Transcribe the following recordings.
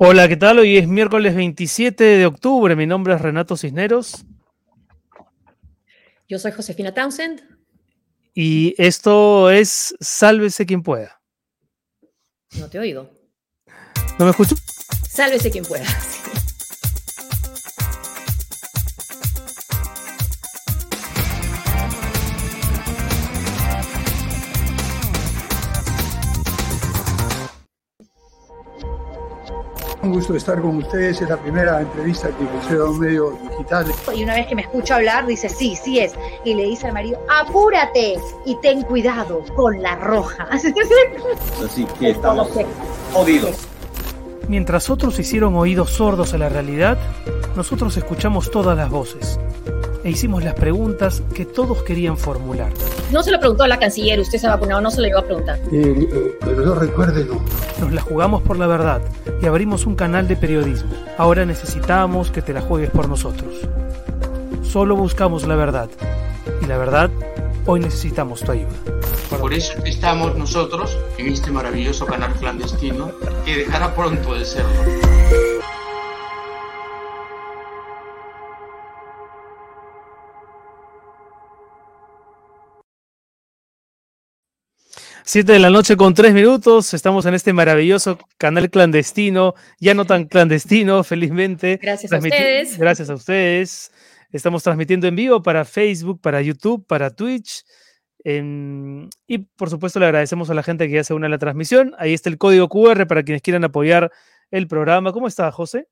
Hola, ¿qué tal? Hoy es miércoles 27 de octubre. Mi nombre es Renato Cisneros. Yo soy Josefina Townsend. Y esto es Sálvese quien pueda. No te oigo. ¿No me escucho? Sálvese quien pueda. Un gusto estar con ustedes, es la primera entrevista que concedo a un medio digital. Y una vez que me escucha hablar, dice, sí, sí es. Y le dice al marido, apúrate y ten cuidado con la roja. Así que estamos jodidos. Mientras otros hicieron oídos sordos a la realidad, nosotros escuchamos todas las voces e hicimos las preguntas que todos querían formular. No se lo preguntó a la canciller, usted se ha vacunado, no se lo iba a preguntar. Eh, eh, pero no recuerde, no. Nos la jugamos por la verdad y abrimos un canal de periodismo. Ahora necesitamos que te la juegues por nosotros. Solo buscamos la verdad. Y la verdad, hoy necesitamos tu ayuda. Por eso estamos nosotros en este maravilloso canal clandestino que dejará pronto de serlo. Siete de la noche con tres minutos. Estamos en este maravilloso canal clandestino, ya no tan clandestino, felizmente. Gracias a ustedes. Gracias a ustedes. Estamos transmitiendo en vivo para Facebook, para YouTube, para Twitch. en- y por supuesto le agradecemos a la gente que ya se une a la transmisión. Ahí está el código QR para quienes quieran apoyar el programa. ¿Cómo está, José?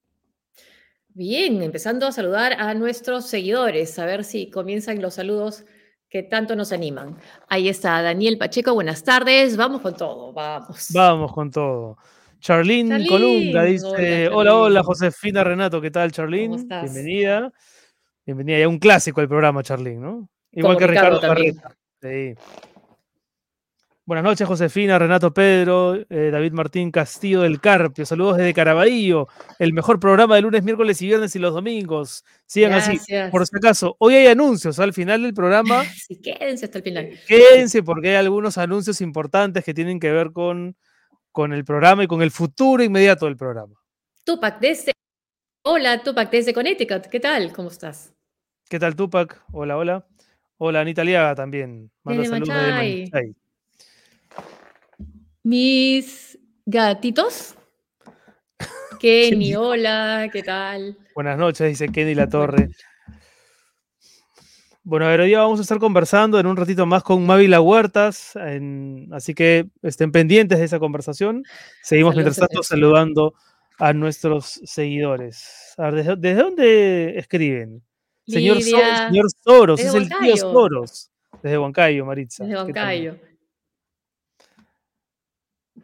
Bien, empezando a saludar a nuestros seguidores, a ver si comienzan los saludos que tanto nos animan. Ahí está Daniel Pacheco, buenas tardes, vamos con todo, vamos. Vamos con todo. Charlene Charlene, Colunga dice: hola, Hola, hola. Josefina Renato, ¿qué tal, Charlene? ¿Cómo estás? Bienvenida. Bienvenida. Ya un clásico el programa, Charlene, ¿no? Igual Como que Ricardo Ricardo. Carreta. Sí. Buenas noches, Josefina, Renato Pedro, eh, David Martín Castillo del Carpio. Saludos desde Caraballo, el mejor programa de lunes, miércoles y viernes y los domingos. Sigan así. Por si acaso, hoy hay anuncios al final del programa. Sí, quédense hasta el final. Quédense porque hay algunos anuncios importantes que tienen que ver con, con el programa y con el futuro inmediato del programa. Tupac desde... Hola, Tupac desde Connecticut, ¿qué tal? ¿Cómo estás? ¿Qué tal, Tupac? Hola, hola. Hola, Anita Liaga también. Manda Desde saludos desde Machay. Machay. Mis gatitos. Kenny, hola, ¿qué tal? Buenas noches, dice Kenny La Torre. Bueno, a ver, hoy día vamos a estar conversando en un ratito más con Mávila Huertas, en- así que estén pendientes de esa conversación. Seguimos mientras tanto saludando a nuestros seguidores. A ver, ¿desde, desde dónde escriben? Señor, So- Lidia, señor Soros, es el tío. Soros. Desde Huancayo, Maritza. Desde. Huancayo.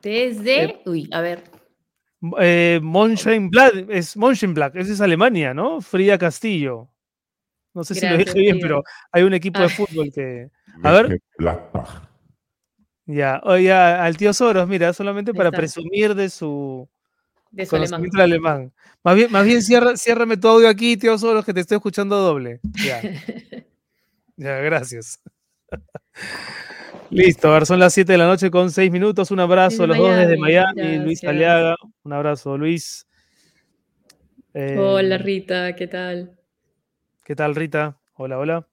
Desde. Uy, a ver. Eh, Mönchengladbach, es Mönchengladbach, ese es Alemania, ¿no? Frida Castillo. No sé si lo dije bien, pero hay un equipo de Ah. fútbol que. A ver. Ya, oye, al tío Soros, mira, solamente para está. presumir de su De su alemán. conocimiento del alemán. Más bien, más bien cierra, ciérrame tu audio aquí, tío Soros, que te estoy escuchando doble. Ya, ya, gracias. Listo, a ver, son las 7 de la noche con 6 minutos. Un abrazo Desde a los dos desde Miami, Miami. Luis. Aliaga, un abrazo, Luis. Eh, Hola, Rita, ¿qué tal? ¿Qué tal, Rita? Hola, hola.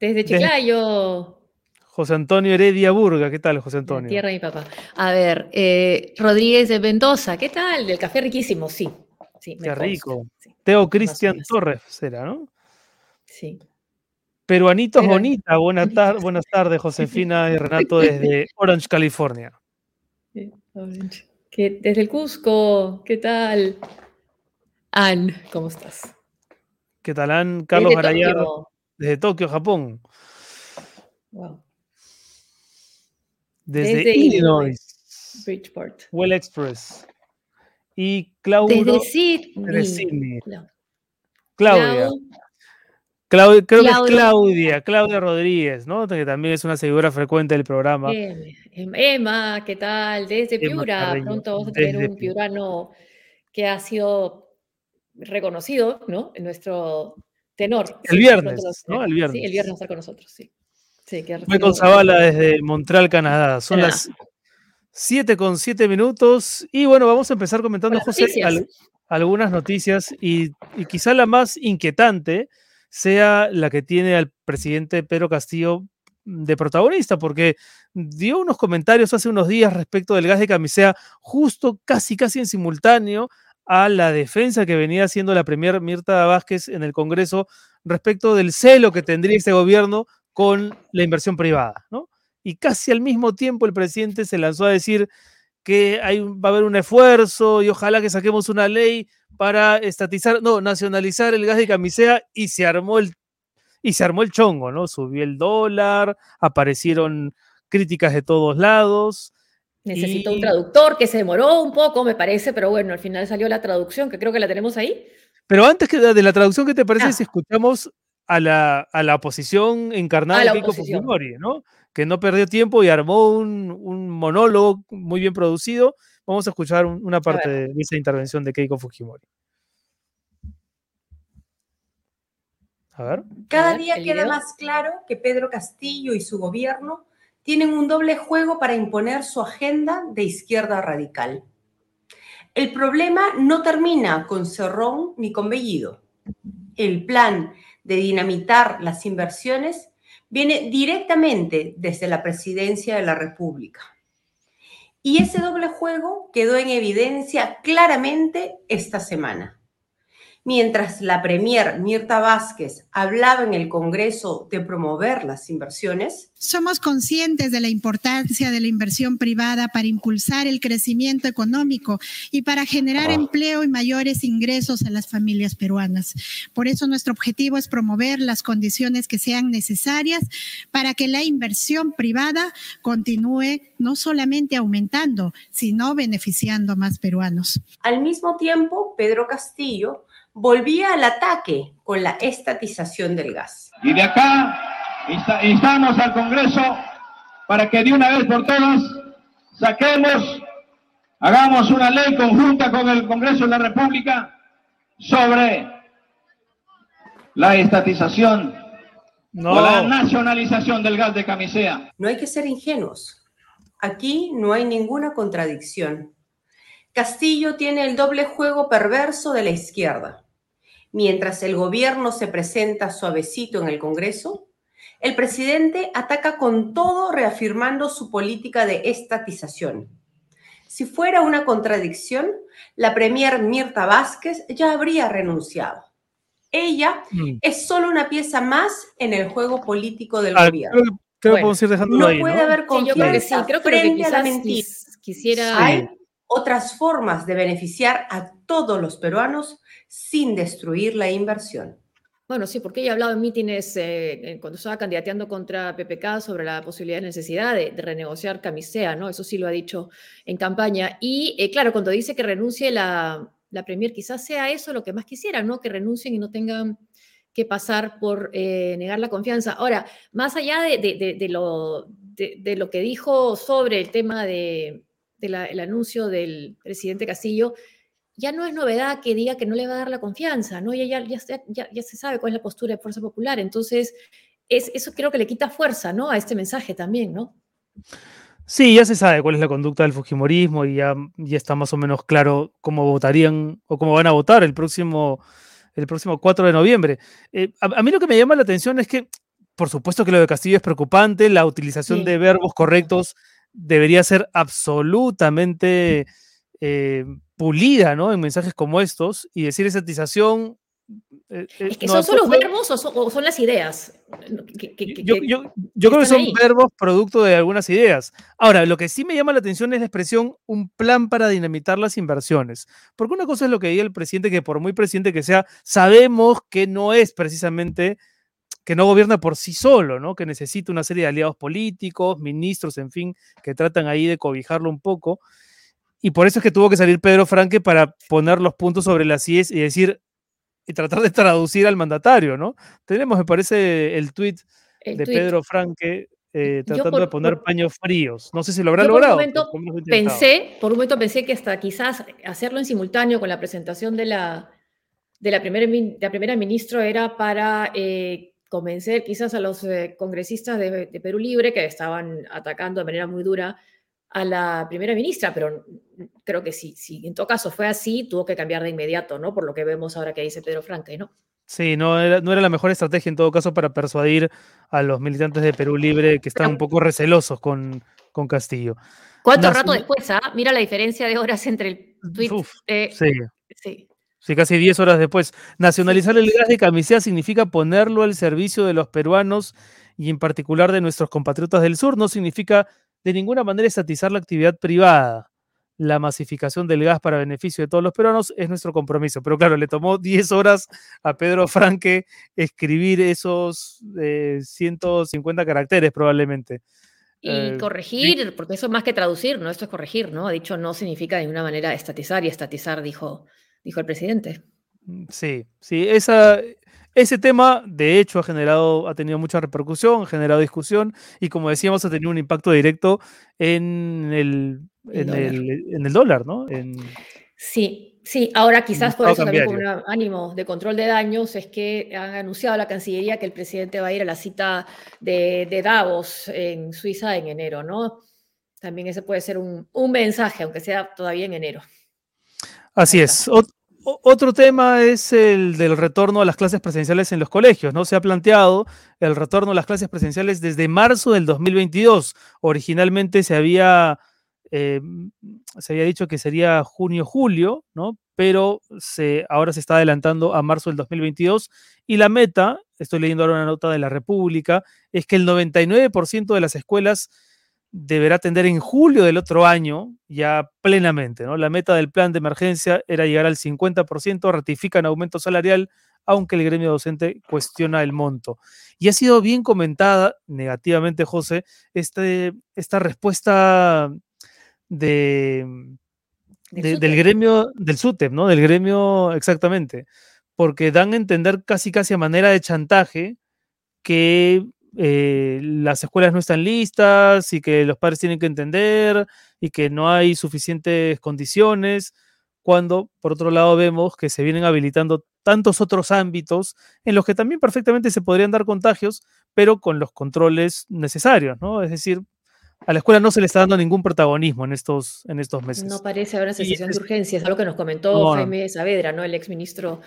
Desde Chiclayo, José Antonio Heredia Burga, ¿qué tal, José la Antonio? tierra de mi papá. A ver, eh, Rodríguez de Mendoza, ¿qué tal? Del café riquísimo, sí. sí me Qué rico. Sí, Teo Cristian. Torres será, ¿no? sí. Peruanitos Peruan- Bonita, buenas, tar- buenas tardes, Josefina y Renato desde Orange, California. Sí, Orange. ¿Qué- desde el Cusco, ¿qué tal? Ann, ¿cómo estás? ¿Qué tal, Ann? Carlos Desde Garayar, Tokio. desde Tokio, Japón. Wow. Desde, Desde Illinois, Bridgeport. Well Express. Y Claudio Desde Sydney. desde Sydney. Clau- Claudia. Clau- Clau- creo que Claudia. es Claudia, Claudia Rodríguez, ¿no? Que también es una seguidora frecuente del programa. Em- Em- Emma, ¿qué tal? Desde Emma Piura. Carreño, Pronto vamos a tener desde un Piura. piurano que ha sido reconocido, ¿no? En nuestro tenor. El Sí, viernes, ¿no? tenemos. El viernes. Sí, el viernes va a estar con nosotros, sí. Sí, que Michael Zavala desde Montreal, Canadá. Son Canadá. las 7 con 7 minutos. Y bueno, vamos a empezar comentando, José, algunas noticias y, quizá la más inquietante sea la que tiene al presidente Pedro Castillo de protagonista, porque dio unos comentarios hace unos días respecto del gas de camisea, justo casi, casi en simultáneo a la defensa que venía haciendo la premier Mirta Vázquez en el Congreso respecto del celo que tendría este gobierno con la inversión privada, ¿no? y casi al mismo tiempo el presidente se lanzó a decir que va a haber un esfuerzo y ojalá que saquemos una ley para estatizar, no, nacionalizar el gas de camisea y se armó el y se armó el chongo, ¿no? Subió el dólar, aparecieron críticas de todos lados. Necesito un traductor que se demoró un poco, me parece, pero bueno, al final salió la traducción, que creo que la tenemos ahí. Pero antes que de la traducción, ¿qué te parece ah. si escuchamos a la, a la oposición encarnada de Keiko Fujimori, ¿no? que no perdió tiempo y armó un, monólogo muy bien producido. Vamos a escuchar una parte de esa intervención de Keiko Fujimori. A ver. Cada día queda más claro que Pedro Castillo y su gobierno tienen un doble juego para imponer su agenda de izquierda radical. El problema no termina con Cerrón ni con Bellido. El plan de dinamitar las inversiones viene directamente desde la presidencia de la República. Y ese doble juego quedó en evidencia claramente esta semana. Mientras la Premier Mirta Vázquez hablaba en el Congreso de promover las inversiones. Somos conscientes de la importancia de la inversión privada para impulsar el crecimiento económico y para generar empleo y mayores ingresos a las familias peruanas. Por eso nuestro objetivo es promover las condiciones que sean necesarias para que la inversión privada continúe no solamente aumentando, sino beneficiando a más peruanos. Al mismo tiempo, Pedro Castillo volvía al ataque con la estatización del gas. Y de acá instamos al Congreso para que de una vez por todas saquemos, hagamos una ley conjunta con el Congreso de la República sobre la estatización o la nacionalización del gas de camisea. No hay que ser ingenuos. Aquí no hay ninguna contradicción. Castillo tiene el doble juego perverso de la izquierda mientras el gobierno se presenta suavecito en el Congreso, el presidente ataca con todo reafirmando su política de estatización. Si fuera una contradicción, la premier Mirta Vázquez ya habría renunciado. Ella mm. es solo una pieza más en el juego político del ah, gobierno. no puede haber confianza frente a la mentira. Quisiera... Hay otras formas de beneficiar a todos los peruanos sin destruir la inversión. Bueno, sí, porque ella ha hablado en mítines eh, cuando estaba candidateando contra PPK sobre la posibilidad de necesidad de, renegociar camisea, ¿no? Eso sí lo ha dicho en campaña. Y eh, claro, cuando dice que renuncie la, la Premier, quizás sea eso lo que más quisiera, ¿no? Que renuncien y no tengan que pasar por eh, negar la confianza. Ahora, más allá de, de, lo, de, lo que dijo sobre el tema del el anuncio del presidente Castillo, ya no es novedad que diga que no le va a dar la confianza, ¿no? Ya, ya, ya, ya se sabe cuál es la postura de Fuerza Popular. Entonces, es, eso creo que le quita fuerza, ¿no? A este mensaje también, ¿no? Sí, ya se sabe cuál es la conducta del Fujimorismo y ya, ya está más o menos claro cómo votarían o cómo van a votar el próximo, el próximo 4 de noviembre. Eh, a, mí lo que me llama la atención es que, por supuesto que lo de Castillo es preocupante, la utilización de verbos correctos debería ser absolutamente eh, pulida, ¿no? En mensajes como estos y decir estatización. Eh, eh, es que son solo verbos o son, las ideas. yo, creo que son verbos producto de algunas ideas. Ahora, lo que sí me llama la atención es la expresión un plan para dinamitar las inversiones. Porque una cosa es lo que dice el presidente, que por muy presidente que sea, sabemos que no es precisamente que no gobierna por sí solo, ¿no? Que necesita una serie de aliados políticos, ministros, en fin, que tratan ahí de cobijarlo un poco. Y por eso es que tuvo que salir Pedro Franque para poner los puntos sobre las IES y decir, y tratar de traducir al mandatario, ¿no? Tenemos, me parece, el tuit de Pedro Franque eh, tratando de poner paños fríos. No sé si lo habrá logrado. Por un momento pensé, por un momento pensé que hasta quizás hacerlo en simultáneo con la presentación de la, de la, primera, de la primera ministra era para eh, convencer quizás a los eh, congresistas de, de Perú Libre que estaban atacando de manera muy dura a la primera ministra, pero creo que sí, si en todo caso fue así, tuvo que cambiar de inmediato, ¿no? Por lo que vemos ahora que dice Pedro Franque, ¿no? Sí, no era, no era la mejor estrategia en todo caso para persuadir a los militantes de Perú Libre que están un poco recelosos con, con Castillo. ¿Cuánto rato después? Ah? Mira la diferencia de horas entre el tweet. sí. sí. Sí, casi 10 horas después. Nacionalizar el gas de camisea significa ponerlo al servicio de los peruanos y en particular de nuestros compatriotas del sur. No significa de ninguna manera estatizar la actividad privada. La masificación del gas para beneficio de todos los peruanos es nuestro compromiso. Pero claro, le tomó 10 horas a Pedro Franque escribir esos 150 eh, caracteres probablemente. Y eh, corregir, porque eso es más que traducir, ¿no? Esto es corregir, ¿no? Ha dicho no significa de ninguna manera estatizar y estatizar, dijo, dijo el presidente. Mm, sí, sí, esa, ese tema, de hecho, ha generado, ha tenido mucha repercusión, ha generado discusión y, como decíamos, ha tenido un impacto directo en el, en el, dólar. ¿no? Sí, sí. Ahora, quizás por eso también con un ánimo de control de daños es que han anunciado la Cancillería que el presidente va a ir a la cita de, Davos en Suiza en enero, ¿no? También ese puede ser un, un mensaje, aunque sea todavía en enero. Así es. Otro tema es el del retorno a las clases presenciales en los colegios, ¿no? Se ha planteado el retorno a las clases presenciales desde marzo del 2022. Originalmente se había, eh, se había dicho que sería junio-julio, ¿no? Pero ahora se está adelantando a marzo del 2022 y la meta, estoy leyendo ahora una nota de la República, es que el 99% de las escuelas deberá atender en julio del otro año ya plenamente. ¿no? La meta del plan de emergencia era llegar al 50%, ratifican aumento salarial, aunque el gremio docente cuestiona el monto. Y ha sido bien comentada negativamente, José, este, esta respuesta de, del gremio, del SUTEP, ¿no? Del gremio, exactamente, porque dan a entender casi casi a manera de chantaje que eh, las escuelas no están listas y que los padres tienen que entender y que no hay suficientes condiciones, cuando por otro lado vemos que se vienen habilitando tantos otros ámbitos en los que también perfectamente se podrían dar contagios, pero con los controles necesarios, ¿no? Es decir, a la escuela no se le está dando ningún protagonismo en estos, en estos meses. No parece haber una sensación de urgencia, es algo que nos comentó Jaime Saavedra, ¿no? El exministro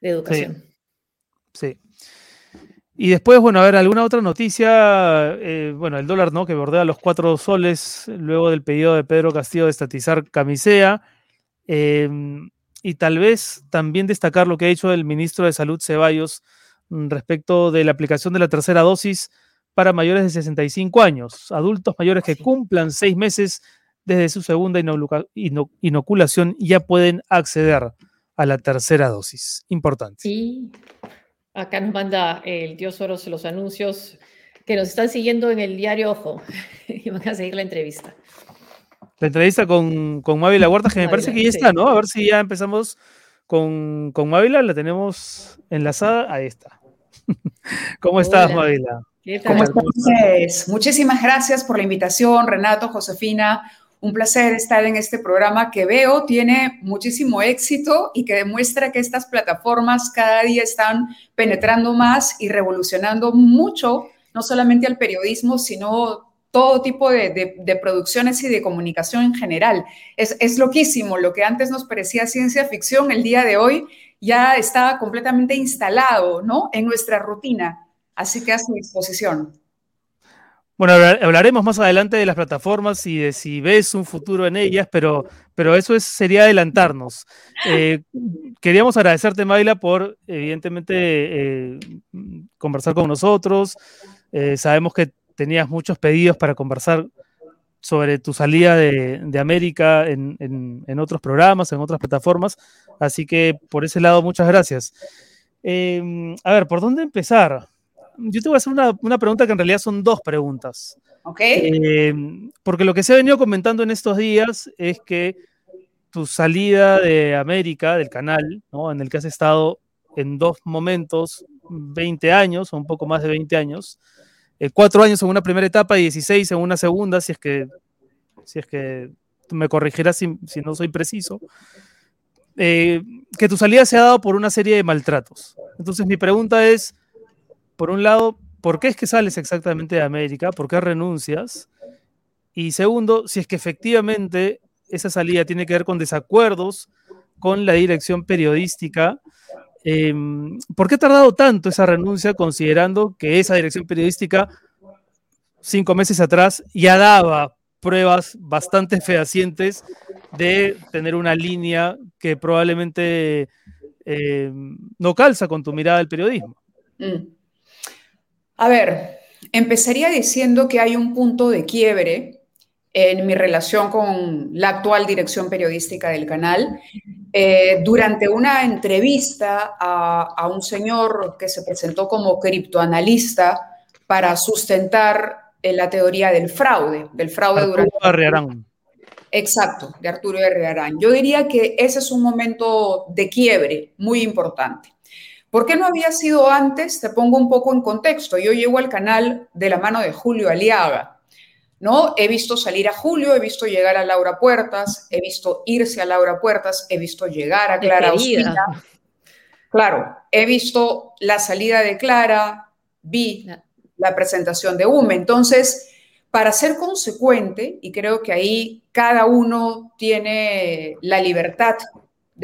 de Educación. sí. Y después, bueno, a ver, alguna otra noticia, eh, bueno, el dólar, ¿no? Que bordea los cuatro soles luego del pedido de Pedro Castillo de estatizar camisea. Em, y tal vez también destacar lo que ha dicho el ministro de Salud Ceballos mm, respecto de la aplicación de la tercera dosis para mayores de 65 años, adultos mayores que cumplan seis meses desde su segunda inoculación ya pueden acceder a la tercera dosis. Importante. Sí, Acá nos manda el Dios Soros los anuncios que nos están siguiendo en el diario Ojo y van a seguir la entrevista. La entrevista con, con Mávila Huerta, que me parece que ya está, ¿no? A ver si ya empezamos con, con Mávila, la tenemos enlazada. Ahí está. ¿Cómo estás, Mávila? ¿Cómo estás? Muchísimas gracias por la invitación, Renato, Josefina un placer estar en este programa que veo tiene muchísimo éxito y que demuestra que estas plataformas cada día están penetrando más y revolucionando mucho, no solamente al periodismo, sino todo tipo de, producciones y de comunicación en general. Es, es loquísimo, lo que antes nos parecía ciencia ficción, el día de hoy ya está completamente instalado ¿no? en nuestra rutina. Así que a su disposición. Bueno, hablaremos más adelante de las plataformas y de si ves un futuro en ellas, pero, pero eso es, sería adelantarnos. Eh, queríamos agradecerte, Mayla, por evidentemente eh, conversar con nosotros. Eh, sabemos que tenías muchos pedidos para conversar sobre tu salida de, América en, en, otros programas, en otras plataformas. Así que por ese lado, muchas gracias. a ver, ¿por dónde empezar? Yo te voy a hacer una, pregunta que en realidad son dos preguntas. Ok. Eh, porque lo que se ha venido comentando en estos días es que tu salida de América, del canal, ¿no? en el que has estado en dos momentos, 20 años o un poco más de 20 años, eh, cuatro años en una primera etapa y 16 en una segunda, si es que, si es que me corregirás si, no soy preciso, eh, que tu salida se ha dado por una serie de maltratos. Entonces mi pregunta es, por un lado, ¿por qué es que sales exactamente de América? ¿Por qué renuncias? Y segundo, si es que efectivamente esa salida tiene que ver con desacuerdos con la dirección periodística. Em, ¿Por qué ha tardado tanto esa renuncia considerando que esa dirección periodística cinco meses atrás ya daba pruebas bastante fehacientes de tener una línea que probablemente em, no calza con tu mirada del periodismo? Mm. A ver, empezaría diciendo que hay un punto de quiebre en mi relación con la actual dirección periodística del canal. Eh, durante una entrevista a, un señor que se presentó como criptoanalista para sustentar eh, la teoría del fraude, del fraude Arturo durante... Exacto, de Arturo Herrerán. Yo diría que ese es un momento de quiebre muy importante. ¿Por qué no había sido antes? Te pongo un poco en contexto. Yo llego al canal de la mano de Julio Aliaga, ¿no? He visto salir a Julio, he visto llegar a Laura Puertas, he visto irse a Laura Puertas, he visto llegar a Clara Ospina. Claro, he visto la salida de Clara, vi la presentación de UME. Entonces, para ser consecuente, y creo que ahí cada uno tiene la libertad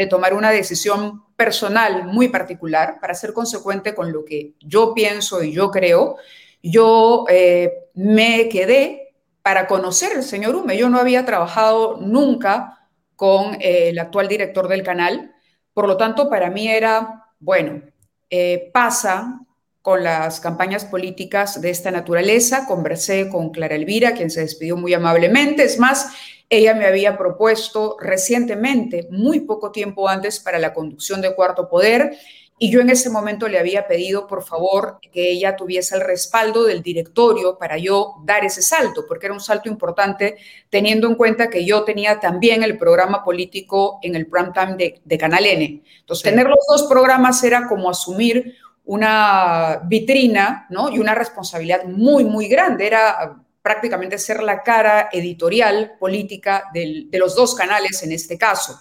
de tomar una decisión personal muy particular, para ser consecuente con lo que yo pienso y yo creo, yo eh, me quedé para conocer al señor Hume. Yo no había trabajado nunca con eh, el actual director del canal, por lo tanto, para mí era, bueno, eh, pasa con las campañas políticas de esta naturaleza. Conversé con Clara Elvira, quien se despidió muy amablemente. Es más, ella me había propuesto recientemente, muy poco tiempo antes, para la conducción de Cuarto Poder y yo en ese momento le había pedido, por favor, que ella tuviese el respaldo del directorio para yo dar ese salto, porque era un salto importante, teniendo en cuenta que yo tenía también el programa político en el prime time de, de Canal N. Entonces, tener los dos programas era como asumir una vitrina, ¿no? Y una responsabilidad muy, muy grande. Era prácticamente ser la cara editorial, política de los dos canales en este caso.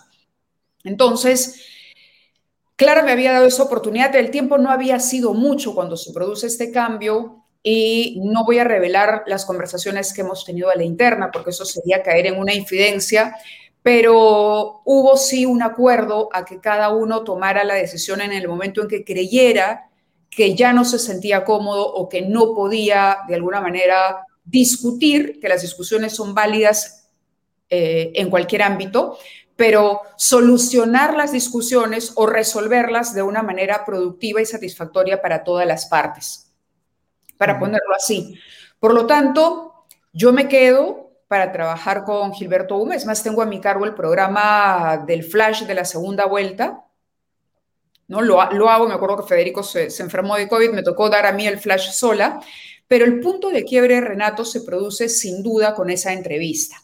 Entonces, Clara me había dado esa oportunidad, el tiempo no había sido mucho cuando se produce este cambio y no voy a revelar las conversaciones que hemos tenido a la interna porque eso sería caer en una infidencia, pero hubo sí un acuerdo a que cada uno tomara la decisión en el momento en que creyera que ya no se sentía cómodo o que no podía de alguna manera discutir, que las discusiones son válidas eh, en cualquier ámbito, pero solucionar las discusiones o resolverlas de una manera productiva y satisfactoria para todas las partes, para ponerlo así. Por lo tanto, yo me quedo para trabajar con Gilberto Gómez, más tengo a mi cargo el programa del Flash de la segunda vuelta, ¿no? Lo, hago, me acuerdo que Federico se, se, enfermó de COVID, me tocó dar a mí el Flash sola, pero el punto de quiebre, Renato, se produce sin duda con esa entrevista,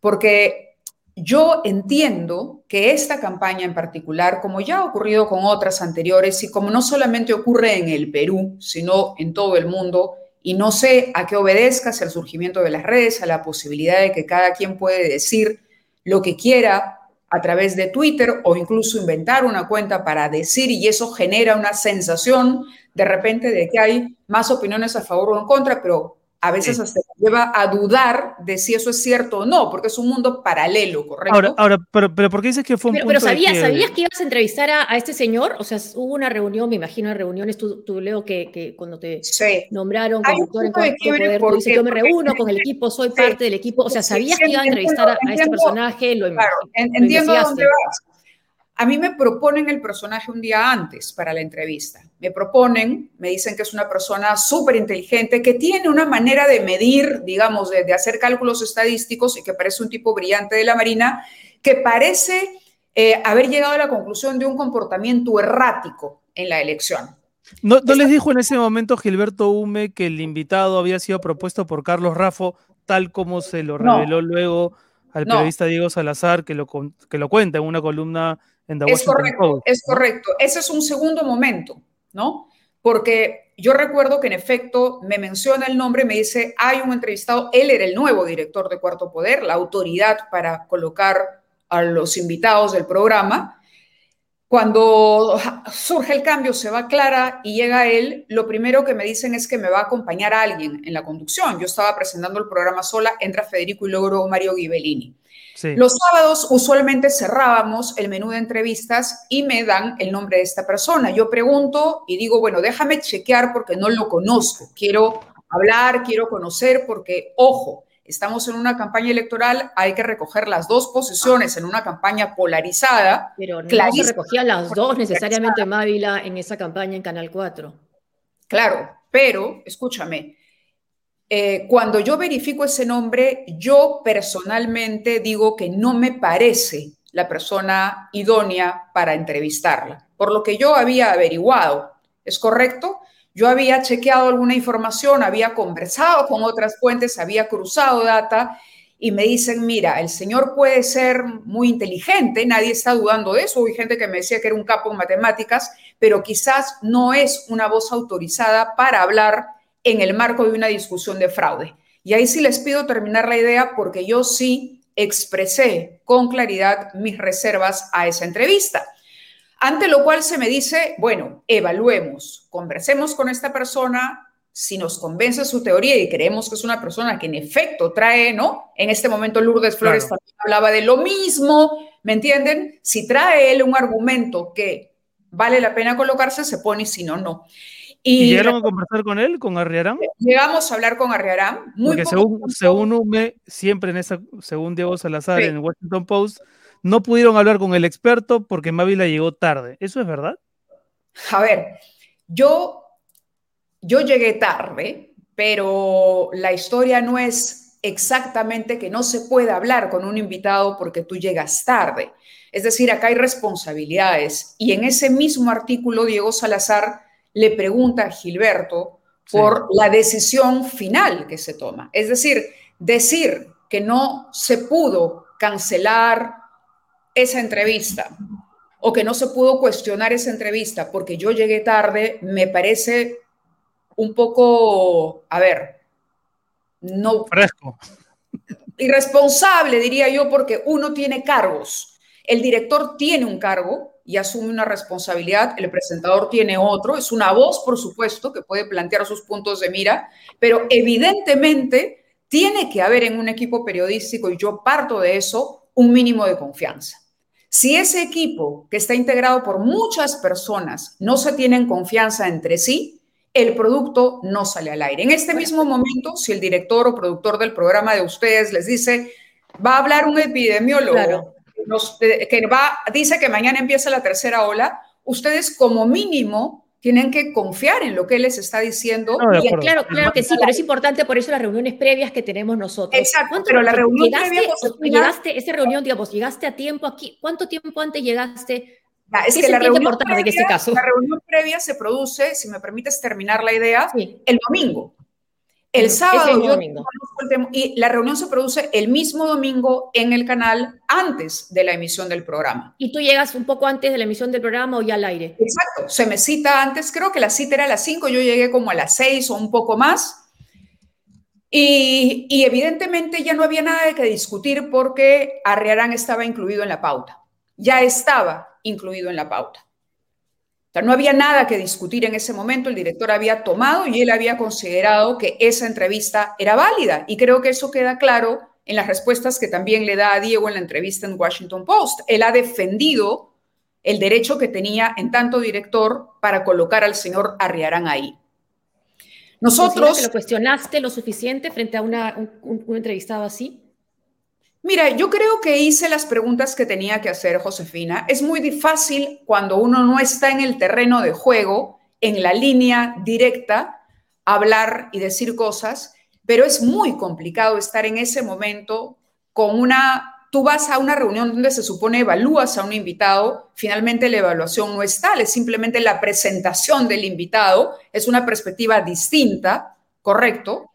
porque yo entiendo que esta campaña en particular, como ya ha ocurrido con otras anteriores y como no solamente ocurre en el Perú, sino en todo el mundo, y no sé a qué obedezca, si al surgimiento de las redes, a la posibilidad de que cada quien puede decir lo que quiera a través de Twitter o incluso inventar una cuenta para decir y eso genera una sensación de repente de que hay más opiniones a favor o en contra, pero a veces hasta lleva a dudar de si eso es cierto o no, porque es un mundo paralelo, ¿correcto? Ahora, ahora pero, pero ¿por qué dices que fue un pero, punto pero ¿sabías, ¿sabías que ibas a entrevistar a, este señor? O sea, hubo una reunión, me imagino, en reuniones, tú, tú leo que, que, cuando te nombraron conductor en Poder, tú dices, yo me reúno con el equipo, soy parte del equipo, o sea, ¿sabías que iba a entrevistar a, este personaje? Lo, claro, entiendo dónde vas. A mí me proponen el personaje un día antes para la entrevista. Me proponen, me dicen que es una persona súper inteligente, que tiene una manera de medir, digamos, de, hacer cálculos estadísticos y que parece un tipo brillante de la Marina, que parece eh, haber llegado a la conclusión de un comportamiento errático en la elección. ¿No, les dijo en ese momento Gilberto Hume que el invitado había sido propuesto por Carlos Rafo, tal como se lo reveló luego al periodista Diego Salazar, que lo, que lo cuenta en una columna es correcto, Es correcto. Ese es un segundo momento, ¿no? Porque yo recuerdo que en efecto me menciona el nombre, me dice, hay un entrevistado, él era el nuevo director de Cuarto Poder, la autoridad para colocar a los invitados del programa. Cuando surge el cambio, se va Clara y llega él, lo primero que me dicen es que me va a acompañar a alguien en la conducción. Yo estaba presentando el programa sola, entra Federico y luego Mario Ghibellini. Los sábados usualmente cerrábamos el menú de entrevistas y me dan el nombre de esta persona. Yo pregunto y digo, bueno, déjame chequear porque no lo conozco. Quiero hablar, quiero conocer porque, ojo, estamos en una campaña electoral, hay que recoger las dos posiciones en una campaña polarizada. Pero no se recogían las dos necesariamente Mávila en esa campaña en Canal 4. Claro, pero escúchame, eh, cuando yo verifico ese nombre, yo personalmente digo que no me parece la persona idónea para entrevistarla, por lo que yo había averiguado. ¿Es correcto? Yo había chequeado alguna información, había conversado con otras fuentes, había cruzado data y me dicen, mira, el señor puede ser muy inteligente, nadie está dudando de eso, hay gente que me decía que era un capo en matemáticas, pero quizás no es una voz autorizada para hablar en el marco de una discusión de fraude. Y ahí sí les pido terminar la idea porque yo sí expresé con claridad mis reservas a esa entrevista. Ante lo cual se me dice, bueno, evaluemos, conversemos con esta persona, si nos convence su teoría y creemos que es una persona que en efecto trae, ¿no? En este momento Lourdes Flores también hablaba de lo mismo, ¿me entienden? Si trae él un argumento que vale la pena colocarse, se pone y si no, no. ¿Y, llegaron a conversar con él, con Arriarán? Llegamos a hablar con Arriarán. Muy Porque según, según siempre en esa, según Diego Salazar en el Washington Post, no pudieron hablar con el experto porque Mávila llegó tarde. ¿Eso es verdad? A ver, yo, yo llegué tarde, pero la historia no es exactamente que no se puede hablar con un invitado porque tú llegas tarde. Es decir, acá hay responsabilidades. Y en ese mismo artículo, Diego Salazar le pregunta a Gilberto por la decisión final que se toma. Es decir, decir que no se pudo cancelar esa entrevista o que no se pudo cuestionar esa entrevista porque yo llegué tarde, me parece un poco, a ver, no... Fresco. Irresponsable, diría yo, porque uno tiene cargos. El director tiene un cargo y asume una responsabilidad, el presentador tiene otro, es una voz, por supuesto, que puede plantear sus puntos de mira, pero evidentemente tiene que haber en un equipo periodístico, y yo parto de eso, un mínimo de confianza. Si ese equipo, que está integrado por muchas personas, no se tienen confianza entre sí, el producto no sale al aire. En este mismo momento, si el director o productor del programa de ustedes les dice, va a hablar un epidemiólogo que va, dice que mañana empieza la tercera ola, ustedes como mínimo tienen que confiar en lo que él les está diciendo. claro, claro que sí, pero es importante por eso las reuniones previas que tenemos nosotros. Exacto, pero la reunión previa... Llegaste, esa reunión, digamos, llegaste a tiempo aquí. ¿Cuánto tiempo antes llegaste? es que la reunión, previa, este caso? la reunión previa se produce, si me permites terminar la idea, el domingo. El sábado y la reunión se produce el mismo domingo en el canal antes de la emisión del programa. ¿Y tú llegas un poco antes de la emisión del programa o ya al aire? Exacto, se me cita antes, creo que la cita era a las 5, yo llegué como a las 6 o un poco más. Y, y evidentemente ya no había nada de que discutir porque Arriarán estaba incluido en la pauta. Ya estaba incluido en la pauta no había nada que discutir en ese momento, el director había tomado y él había considerado que esa entrevista era válida. Y creo que eso queda claro en las respuestas que también le da a Diego en la entrevista en Washington Post. Él ha defendido el derecho que tenía en tanto director para colocar al señor Arriarán ahí. Nosotros... ¿Lo cuestionaste lo suficiente frente a una, un entrevistado así? Mira, yo creo que hice las preguntas que tenía que hacer, Josefina. Es muy fácil cuando uno no está en el terreno de juego, en la línea directa, hablar y decir cosas, pero es muy complicado estar en ese momento con una... Tú vas a una reunión donde se supone evalúas a un invitado, finalmente la evaluación no es tal, es simplemente la presentación del invitado, es una perspectiva distinta, ¿correcto?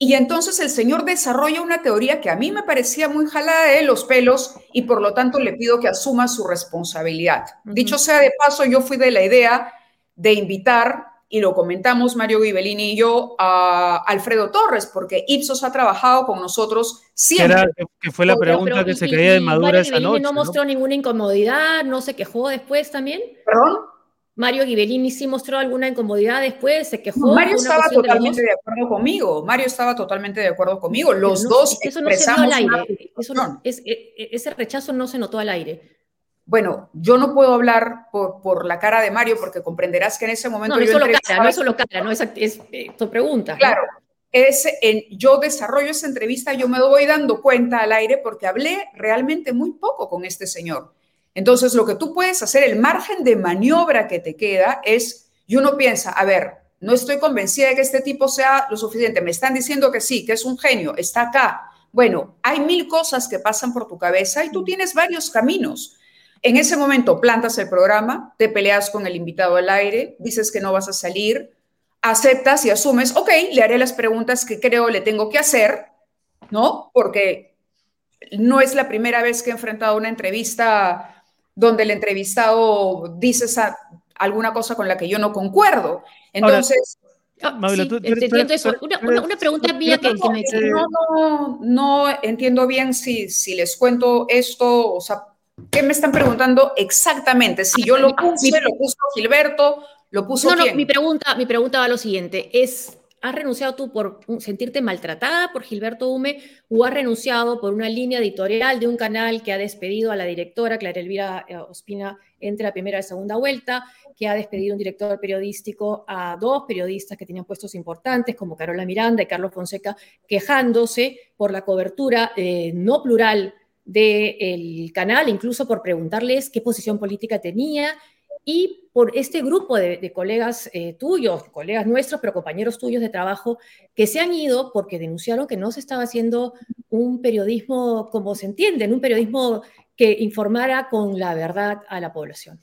Y entonces el señor desarrolla una teoría que a mí me parecía muy jalada de los pelos y por lo tanto le pido que asuma su responsabilidad. Dicho sea de paso, yo fui de la idea de invitar y lo comentamos Mario Ghibellini y yo, a Alfredo Torres, porque Ipsos ha trabajado con nosotros siempre. que fue la pregunta que se caía de Madura esa noche. no mostró ninguna incomodidad, no se quejó después también. ¿Perdón? Mario Ghibellini sí mostró alguna incomodidad después, se quejó. Mario estaba totalmente de, acuerdo conmigo. Mario estaba totalmente de acuerdo conmigo. Los dos eso no se al aire. E, e, ese rechazo no se notó al aire. Bueno, yo no puedo hablar por, por, la cara de Mario porque comprenderás que en ese momento. No, no es solo cara, no es solo cara, no es, es eh, tu pregunta. Claro, es en, yo desarrollo esa entrevista, yo me voy dando cuenta al aire porque hablé realmente muy poco con este señor. Entonces, lo que tú puedes hacer, el margen de maniobra que te queda es, y uno piensa, a ver, no estoy convencida de que este tipo sea lo suficiente, me están diciendo que sí, que es un genio, está acá. Bueno, hay mil cosas que pasan por tu cabeza y tú tienes varios caminos. En ese momento plantas el programa, te peleas con el invitado al aire, dices que no vas a salir, aceptas y asumes, ok, le haré las preguntas que creo le tengo que hacer, ¿no? Porque no es la primera vez que he enfrentado una entrevista donde el entrevistado dice alguna cosa con la que yo no concuerdo. Entonces... Una, pregunta mía que, me... No, no, entiendo bien si, si les cuento esto, o sea, ¿qué me están preguntando exactamente? Si yo lo puse, lo puso Gilberto, lo puso No, no, mi pregunta, mi pregunta va a lo siguiente, es ¿Has renunciado tú por sentirte maltratada por Gilberto Hume o has renunciado por una línea editorial de un canal que ha despedido a la directora Clara Elvira eh, Ospina entre la primera y segunda vuelta, que ha despedido un director periodístico a dos periodistas que tenían puestos importantes como Carola Miranda y Carlos Fonseca, quejándose por la cobertura eh, no plural del canal, incluso por preguntarles qué posición política tenía y por este grupo de, colegas eh, tuyos, colegas nuestros, pero compañeros tuyos de trabajo, que se han ido porque denunciaron que no se estaba haciendo un periodismo como se entiende, un periodismo que informara con la verdad a la población.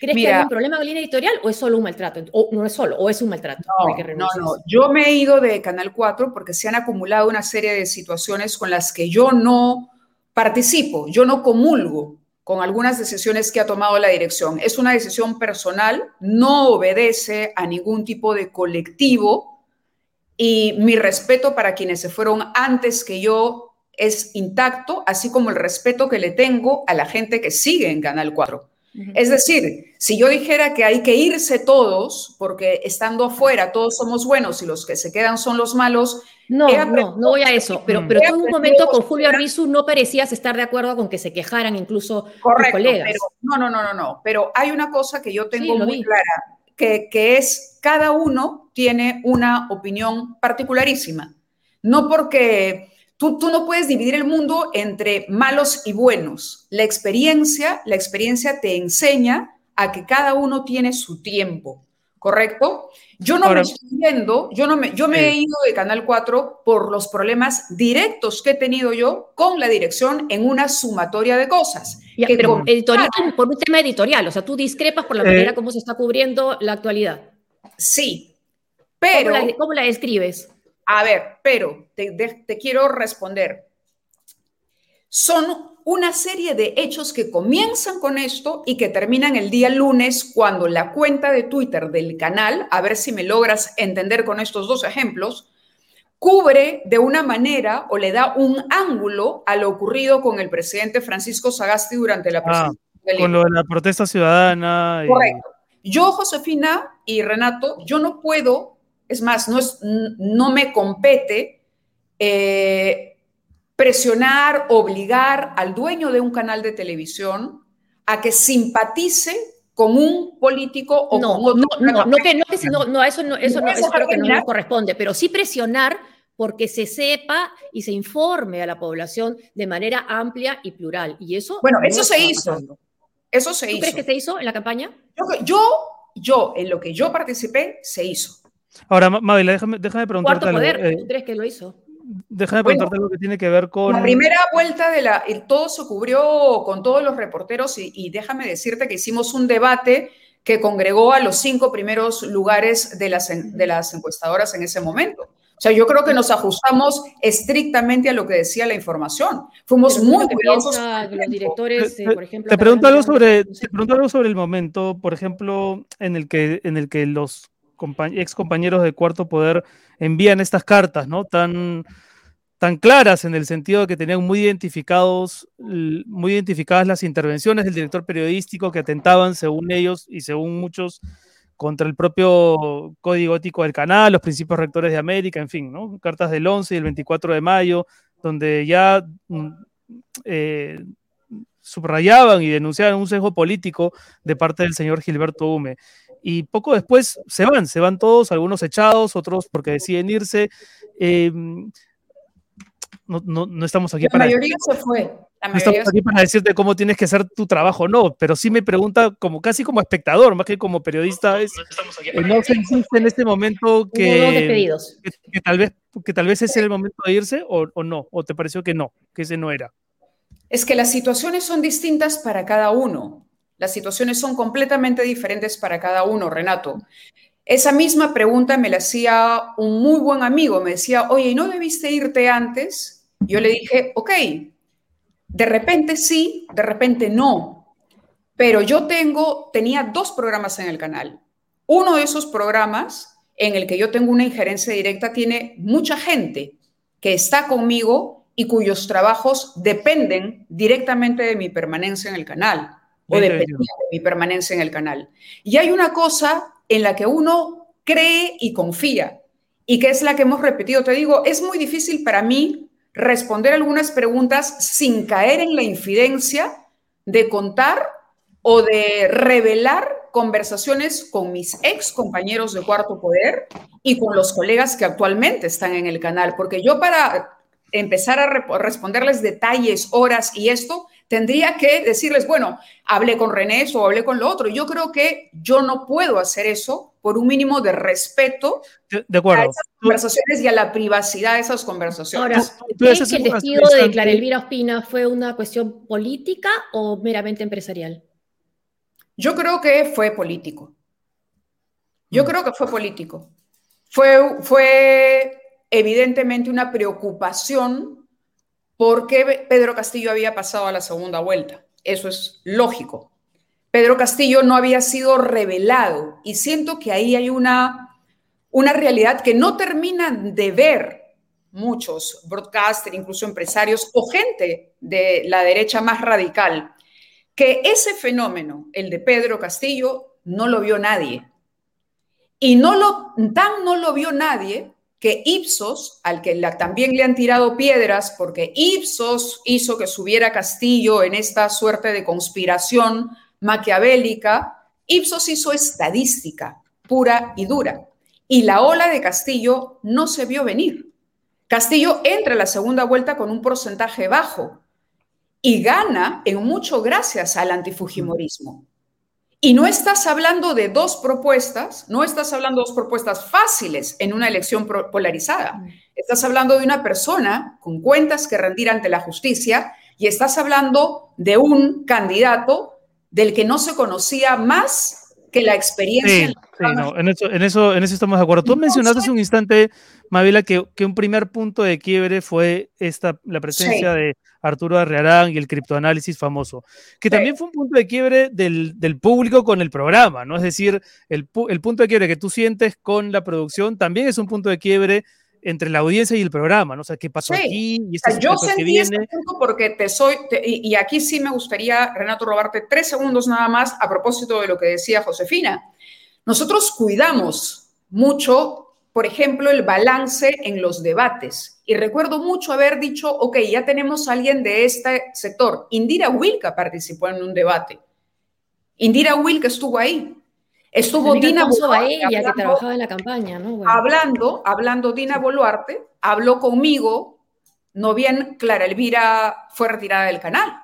¿Crees que hay un problema la línea editorial o es solo un maltrato? O no es solo, o es un maltrato. No, no, no. Yo me he ido de Canal 4 porque se han acumulado una serie de situaciones con las que yo no participo, yo no comulgo con algunas decisiones que ha tomado la dirección. Es una decisión personal, no obedece a ningún tipo de colectivo y mi respeto para quienes se fueron antes que yo es intacto, así como el respeto que le tengo a la gente que sigue en Canal 4. Es decir, si yo dijera que hay que irse todos, porque estando afuera todos somos buenos y los que se quedan son los malos. No, no, no voy a eso. Pero, pero tú en un momento con Julio Arbizu no parecías estar de acuerdo con que se quejaran incluso Correcto, colegas. Pero, no, no, no, no, no. Pero hay una cosa que yo tengo muy clara, que, que es cada uno tiene una opinión particularísima. No porque Tú, no puedes dividir el mundo entre malos y buenos. La experiencia, la experiencia te enseña a que cada uno tiene su tiempo, ¿correcto? Yo no me estoy yendo, yo, no me, yo me he ido de Canal 4 por los problemas directos que he tenido yo con la dirección en una sumatoria de cosas. pero editorial, por un tema editorial, o sea, tú discrepas por la manera como se está cubriendo la actualidad. Sí, pero... cómo la describes? A ver, pero te, quiero responder. Son una serie de hechos que comienzan con esto y que terminan el día lunes cuando la cuenta de Twitter del canal, a ver si me logras entender con estos dos ejemplos, cubre de una manera o le da un ángulo a lo ocurrido con el presidente Francisco Sagasti durante la ah, Con lo de la protesta ciudadana. Correcto. Yo, Josefina y Renato, yo no puedo es más, no, es, no me compete eh, presionar, obligar al dueño de un canal de televisión a que simpatice con un político o no, con otro. No, no, no, que, no, no, eso no, eso no, eso creo que no nos corresponde, pero sí presionar porque se sepa y se informe a la población de manera amplia y plural. Y eso. Bueno, eso se hizo. Eso se hizo. crees que se hizo en la campaña? yo, yo, en lo que yo participé, se hizo. Ahora, Mabel, déjame, déjame preguntarte algo. Poder, eh, crees que lo hizo? Déjame preguntarte algo que tiene que ver con... La primera vuelta de la... Todo se cubrió con todos los reporteros y, déjame decirte que hicimos un debate que congregó a los cinco primeros lugares de las, de las encuestadoras en ese momento. O sea, yo creo que nos ajustamos estrictamente a lo que decía la información. Fuimos muy curiosos. Los directores, te, por ejemplo, te pregunto algo sobre, te pregunto algo sobre el momento, por ejemplo, en el que, en el que los ex compañeros de Cuarto Poder envían estas cartas, ¿no? Tan, tan claras en el sentido de que tenían muy identificados, muy identificadas las intervenciones del director periodístico que atentaban, según ellos y según muchos, contra el propio código ético del canal, los principios rectores de América, en fin, ¿no? Cartas del 11 y el 24 de mayo, donde ya mm, eh, subrayaban y denunciaban un sesgo político de parte del señor Gilberto Hume. Y poco después se van, se van todos, algunos echados, otros porque deciden irse. Em, no, no, estamos aquí la para... Mayoría se fue. no estamos aquí para decirte cómo tienes que hacer tu trabajo, no, pero sí me pregunta como casi como espectador, más que como periodista, es, no se insiste en este momento que, que, tal vez, que tal vez ese era el momento de irse o, o no, o te pareció que no, que ese no era. Es que las situaciones son distintas para cada uno. Las situaciones son completamente diferentes para cada uno, Renato. Esa misma pregunta me la hacía un muy buen amigo. Me decía, oye, ¿no debiste irte antes? Yo le dije, ok, de repente sí, de repente no. Pero yo tengo, tenía dos programas en el canal. Uno de esos programas en el que yo tengo una injerencia directa tiene mucha gente que está conmigo y cuyos trabajos dependen directamente de mi permanencia en el canal o dependían de mi permanencia en el canal. Y hay una cosa en la que uno cree y confía y que es la que hemos repetido. Te digo, es muy difícil para mí responder algunas preguntas sin caer en la infidencia de contar o de revelar conversaciones con mis ex compañeros de Cuarto Poder y con los colegas que actualmente están en el canal, porque yo para empezar a responderles detalles, horas y esto, tendría que decirles, bueno, hablé con René o hablé con lo otro. Yo creo que yo no puedo hacer eso por un mínimo de respeto de, acuerdo. a esas conversaciones y a la privacidad de esas conversaciones. Ahora, ¿crees que el despido de Clara Elvira Ospina fue una cuestión política o meramente empresarial? Yo creo que fue político. Yo mm. creo que fue político. Fue, fue evidentemente una preocupación porque Pedro Castillo había pasado a la segunda vuelta. Eso es lógico. Pedro Castillo no había sido revelado y siento que ahí hay una, una realidad que no terminan de ver muchos broadcasters, incluso empresarios o gente de la derecha más radical, que ese fenómeno, el de Pedro Castillo, no lo vio nadie. Y no lo, tan no lo vio nadie que Ipsos, al que también le han tirado piedras porque Ipsos hizo que subiera Castillo en esta suerte de conspiración maquiavélica, Ipsos hizo estadística pura y dura. Y la ola de Castillo no se vio venir. Castillo entra a la segunda vuelta con un porcentaje bajo y gana en mucho gracias al antifujimorismo. Y no estás hablando de dos propuestas, no estás hablando de dos propuestas fáciles en una elección polarizada. Mm. Estás hablando de una persona con cuentas que rendir ante la justicia y estás hablando de un candidato del que no se conocía más que la experiencia. Sí, no, en, eso, en, eso, en eso estamos de acuerdo. Tú mencionaste hace un instante, Mavila, que, que, un primer punto de quiebre fue esta, la presencia de Arturo Arrearán y el criptoanálisis famoso, que también fue un punto de quiebre del, del, público con el programa, ¿no? Es decir, el, el punto de quiebre que tú sientes con la producción también es un punto de quiebre entre la audiencia y el programa, ¿no? O sea, ¿qué pasó aquí? Y este yo sentí ese punto porque te soy, y, y, aquí sí me gustaría, Renato, robarte tres segundos nada más a propósito de lo que decía Josefina. Nosotros cuidamos mucho, por ejemplo, el balance en los debates. Y recuerdo mucho haber dicho, ok, ya tenemos a alguien de este sector. Indira Wilka participó en un debate. Indira Wilka estuvo ahí. Estuvo Dina Boluarte. Ella, que trabajaba en la campaña, ¿no? Hablando, hablando Dina Boluarte, habló conmigo, no bien Clara Elvira fue retirada del canal.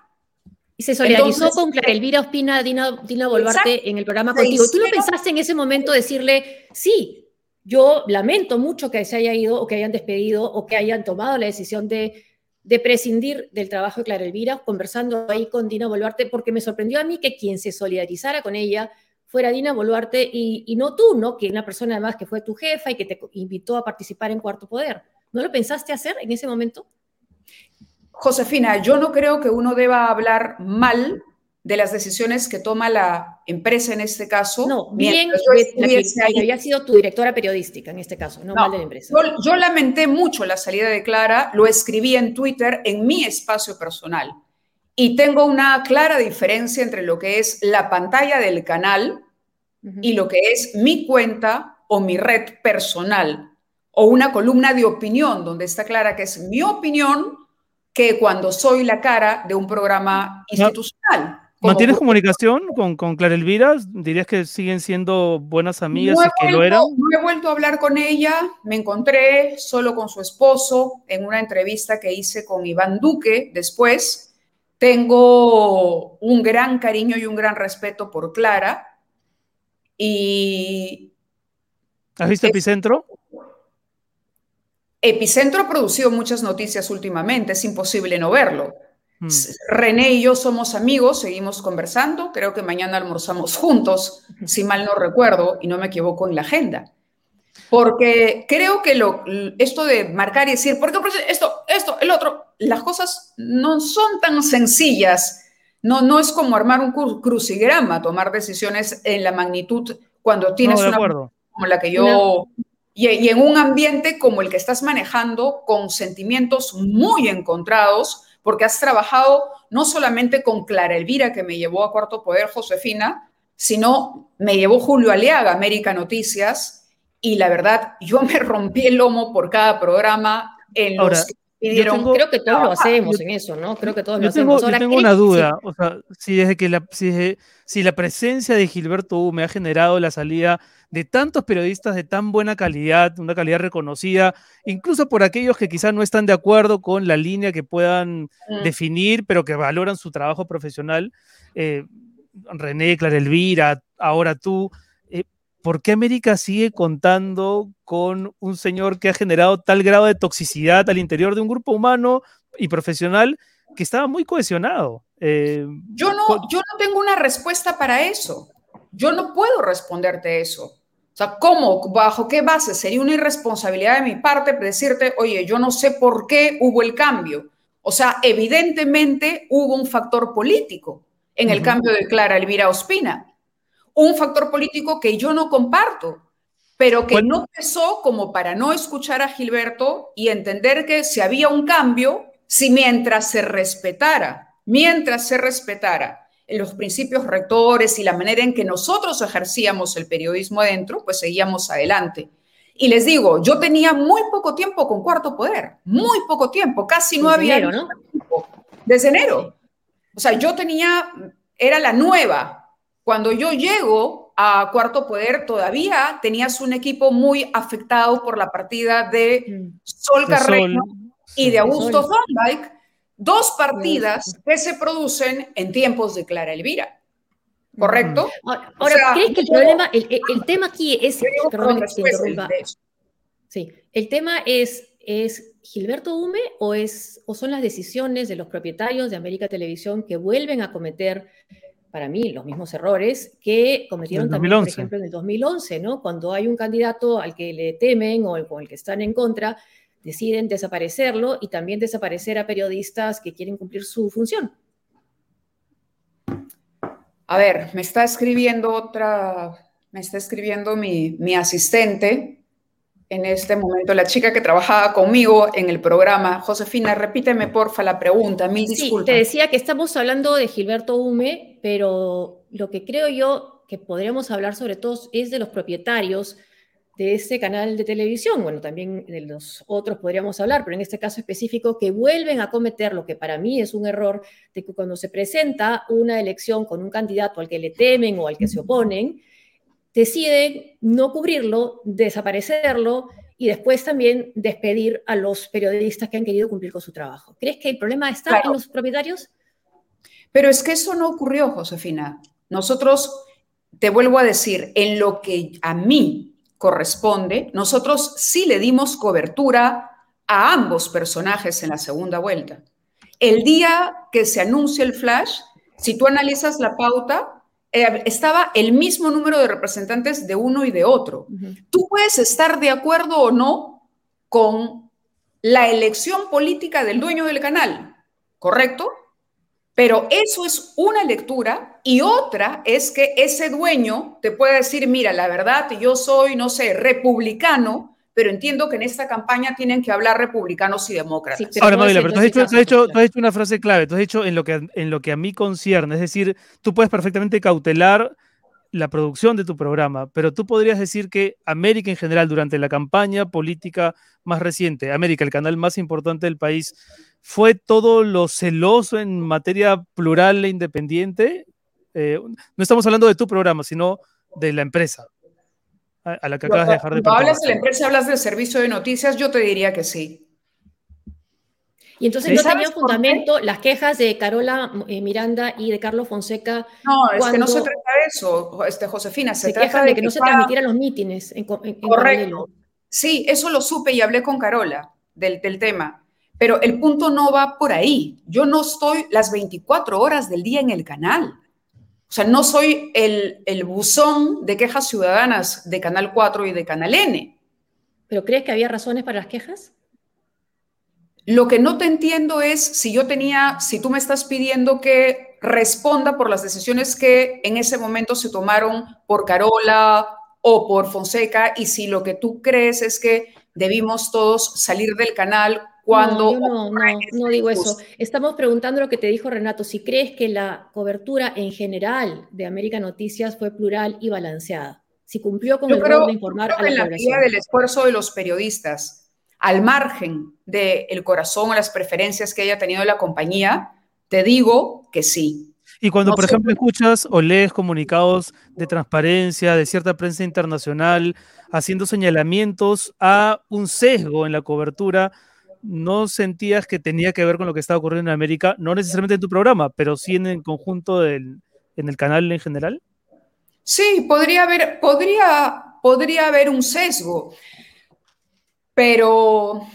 Y se solidarizó con Clara Elvira Ospina, Dina, Dina Boluarte en el programa contigo. ¿Tú no pensaste en ese momento decirle, sí, yo lamento mucho que se haya ido o que hayan despedido o que hayan tomado la decisión de, de prescindir del trabajo de Clara Elvira, conversando ahí con Dina Boluarte, porque me sorprendió a mí que quien se solidarizara con ella fuera Dina Boluarte y, no tú, ¿no? Que una persona además que fue tu jefa y que te invitó a participar en Cuarto Poder. ¿No lo pensaste hacer en ese momento? Josefina, yo no creo que uno deba hablar mal de las decisiones que toma la empresa en este caso. No, bien, yo había sido tu directora periodística en este caso, no, mal de la empresa. yo, lamenté mucho la salida de Clara, lo escribí en Twitter en mi espacio personal. Y tengo una clara diferencia entre lo que es la pantalla del canal y lo que es mi cuenta o mi red personal o una columna de opinión donde está clara que es mi opinión que cuando soy la cara de un programa institucional. ¿Mantienes comunicación con, con Clara Elvira? ¿Dirías que siguen siendo buenas amigas no y que lo eran? No he vuelto a hablar con ella, me encontré solo con su esposo en una entrevista que hice con Iván Duque después. Tengo un gran cariño y un gran respeto por Clara. Y... ¿Has visto Epicentro? Epicentro ha producido muchas noticias últimamente, es imposible no verlo. Mm. René y yo somos amigos, seguimos conversando, creo que mañana almorzamos juntos, si mal no recuerdo y no me equivoco en la agenda. Porque creo que lo, esto de marcar y decir, ¿por qué esto, esto, el otro? Las cosas no son tan sencillas. No, no es como armar un crucigrama, tomar decisiones en la magnitud cuando tienes una como la que yo y, y, en un ambiente como el que estás manejando con sentimientos muy encontrados porque has trabajado no solamente con Clara Elvira, que me llevó a Cuarto Poder, Josefina, sino me llevó Julio Aliaga, América Noticias, y la verdad, yo me rompí el lomo por cada programa en los que pidieron. creo que todos lo hacemos en eso, ¿no? Creo que todos lo tengo, hacemos. yo tengo una duda, o sea, si desde que la, si, si la presencia de Gilberto me ha generado la salida de tantos periodistas de tan buena calidad, una calidad reconocida, incluso por aquellos que quizás no están de acuerdo con la línea que puedan mm. definir, pero que valoran su trabajo profesional. Eh, René, Clara Elvira, ahora tú. ¿Por qué América sigue contando con un señor que ha generado tal grado de toxicidad al interior de un grupo humano y profesional que estaba muy cohesionado? Eh, yo, no, yo no tengo una respuesta para eso. Yo no puedo responderte eso. O sea, ¿cómo? ¿Bajo qué base? Sería una irresponsabilidad de mi parte decirte, oye, yo no sé por qué hubo el cambio. O sea, evidentemente hubo un factor político en el cambio de Clara Elvira Ospina. Un factor político que yo no comparto, pero que no pesó como para no escuchar a Gilberto y entender que si había un cambio, si mientras se respetara, mientras se respetara los principios rectores y la manera en que nosotros ejercíamos el periodismo adentro, pues seguíamos adelante. Y les digo, yo tenía muy poco tiempo con Cuarto Poder, muy poco tiempo, casi no había enero, ¿no? Tiempo, desde enero. O sea, yo tenía, era la nueva. Cuando yo llego a Cuarto Poder, todavía tenías un equipo muy afectado por la partida de mm. Sol Carreño y de Augusto Thorndike, Dos partidas que se producen en tiempos de Clara Elvira. ¿Correcto? Ahora, ¿crees que el problema, el, tema aquí es, perdón Sí, el tema es, es Gilberto Hume o, es, o son las decisiones de los propietarios de América Televisión que vuelven a cometer, para mí, los mismos errores que cometieron también, por ejemplo, en el 2011, ¿no? Cuando hay un candidato al que le temen o con el que están en contra, deciden desaparecerlo y también desaparecer a periodistas que quieren cumplir su función. A ver, me está escribiendo otra, me está escribiendo mi, mi asistente en este momento, la chica que trabajaba conmigo en el programa. Josefina, repíteme porfa la pregunta, mil sí, Te decía que estamos hablando de Gilberto Hume, pero lo que creo yo que podríamos hablar sobre todo es de los propietarios de ese canal de televisión, bueno, también de los otros podríamos hablar, pero en este caso específico, que vuelven a cometer lo que para mí es un error, de que cuando se presenta una elección con un candidato al que le temen o al que se oponen, deciden no cubrirlo, desaparecerlo y después también despedir a los periodistas que han querido cumplir con su trabajo. ¿Crees que el problema está en los propietarios? Pero es que eso no ocurrió, Josefina. Nosotros, te vuelvo a decir, en lo que a mí corresponde, nosotros sí le dimos cobertura a ambos personajes en la segunda vuelta. El día que se anuncia el flash, si tú analizas la pauta, eh, estaba el mismo número de representantes de uno y de otro. Tú puedes estar de acuerdo o no con la elección política del dueño del canal, ¿correcto? Pero eso es una lectura y otra es que ese dueño te puede decir, mira, la verdad, yo soy, no sé, republicano, pero entiendo que en esta campaña tienen que hablar republicanos y demócratas. Ahora, Mavila, pero tú has, dicho, has, dicho, tú has, dicho, una frase clave, tú has dicho en lo, que, en lo que a mí concierne, es decir, tú puedes perfectamente cautelar la producción de tu programa, pero tú podrías decir que América en general, durante la campaña política más reciente, América, el canal más importante del país, fue todo lo celoso en materia plural e independiente. Eh, no estamos hablando de tu programa, sino de la empresa a, la que acabas de dejar de Cuando hablas de la empresa, hablas del servicio de noticias, yo te diría que sí. Y entonces no tenían fundamento las quejas de Carola eh, Miranda y de Carlos Fonseca. No, es que no se trata de eso, este, Josefina. Se, trata de que, no se transmitieran los mítines en, Correcto. sí, eso lo supe y hablé con Carola del, del tema. Pero el punto no va por ahí. Yo no estoy las 24 horas del día en el canal. O sea, no soy el, el buzón de quejas ciudadanas de Canal 4 y de Canal N. ¿Pero crees que había razones para las quejas? Lo que no te entiendo es si yo tenía, si tú me estás pidiendo que responda por las decisiones que en ese momento se tomaron por Carola o por Fonseca y si lo que tú crees es que debimos todos salir del canal cuando... No, no, no, digo eso. Estamos preguntando lo que te dijo Renato, si crees que la cobertura en general de América Noticias fue plural y balanceada, si cumplió con el rol de informar a la, la medida del esfuerzo de los periodistas al margen del corazón o las preferencias que haya tenido la compañía, te digo que sí. Y cuando, por ejemplo, escuchas o lees comunicados de transparencia de cierta prensa internacional haciendo señalamientos a un sesgo en la cobertura, ¿no sentías que tenía que ver con lo que estaba ocurriendo en América? No necesariamente en tu programa, pero sí en el conjunto del, en el canal en general. Sí, podría haber, podría, podría haber un sesgo pero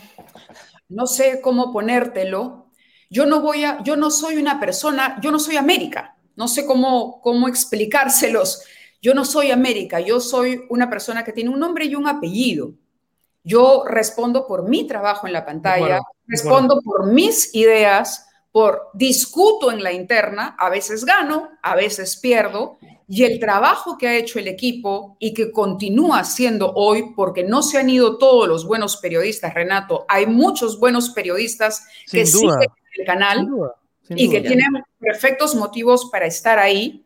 no sé cómo ponértelo. Yo no voy a, yo no soy una persona, yo no soy América, no sé cómo, cómo explicárselos. Yo no soy América, yo soy una persona que tiene un nombre y un apellido. Yo respondo por mi trabajo en la pantalla, respondo por mis ideas, por discuto en la interna, a veces gano, a veces pierdo, y el trabajo que ha hecho el equipo y que continúa haciendo hoy, porque no se han ido todos los buenos periodistas, Renato, hay muchos buenos periodistas que siguen en el canal y que tienen perfectos motivos para estar ahí.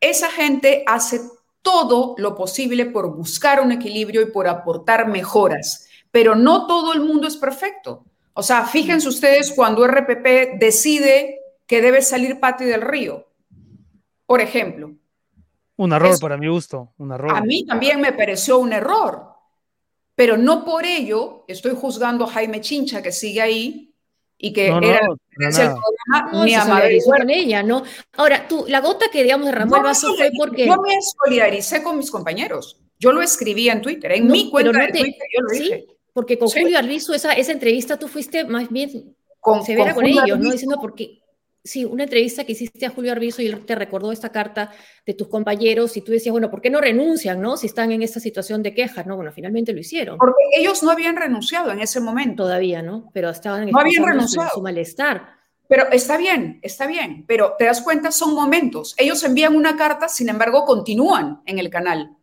Esa gente hace todo lo posible por buscar un equilibrio y por aportar mejoras, pero no todo el mundo es perfecto. O sea, fíjense ustedes cuando RPP decide que debe salir Pati del Río por ejemplo. Un error para mi gusto, un error. A mí también me pareció un error, pero no por ello estoy juzgando a Jaime Chincha que sigue ahí y que era el programa, ni a con ella, ¿no? Ahora, tú, la gota que digamos derramó el vaso fue porque yo me solidaricé con mis compañeros. Yo lo escribí en Twitter, en mi cuenta de Twitter yo lo ¿sí? Porque con Julio Arbizu esa, esa entrevista tú fuiste más bien con, severa con, con ellos, ¿no? Diciendo porque sí, una entrevista que hiciste a Julio Arbizo y él te recordó esta carta de tus compañeros y tú decías, bueno, ¿por qué no renuncian, no? Si están en esta situación de quejas, ¿no? Bueno, finalmente lo hicieron. Porque ellos no habían renunciado en ese momento. Todavía, ¿no? Pero estaban en no habían renunciado. Su, malestar. Pero está bien, está bien, pero te das cuenta, son momentos. Ellos envían una carta, sin embargo, continúan en el canal.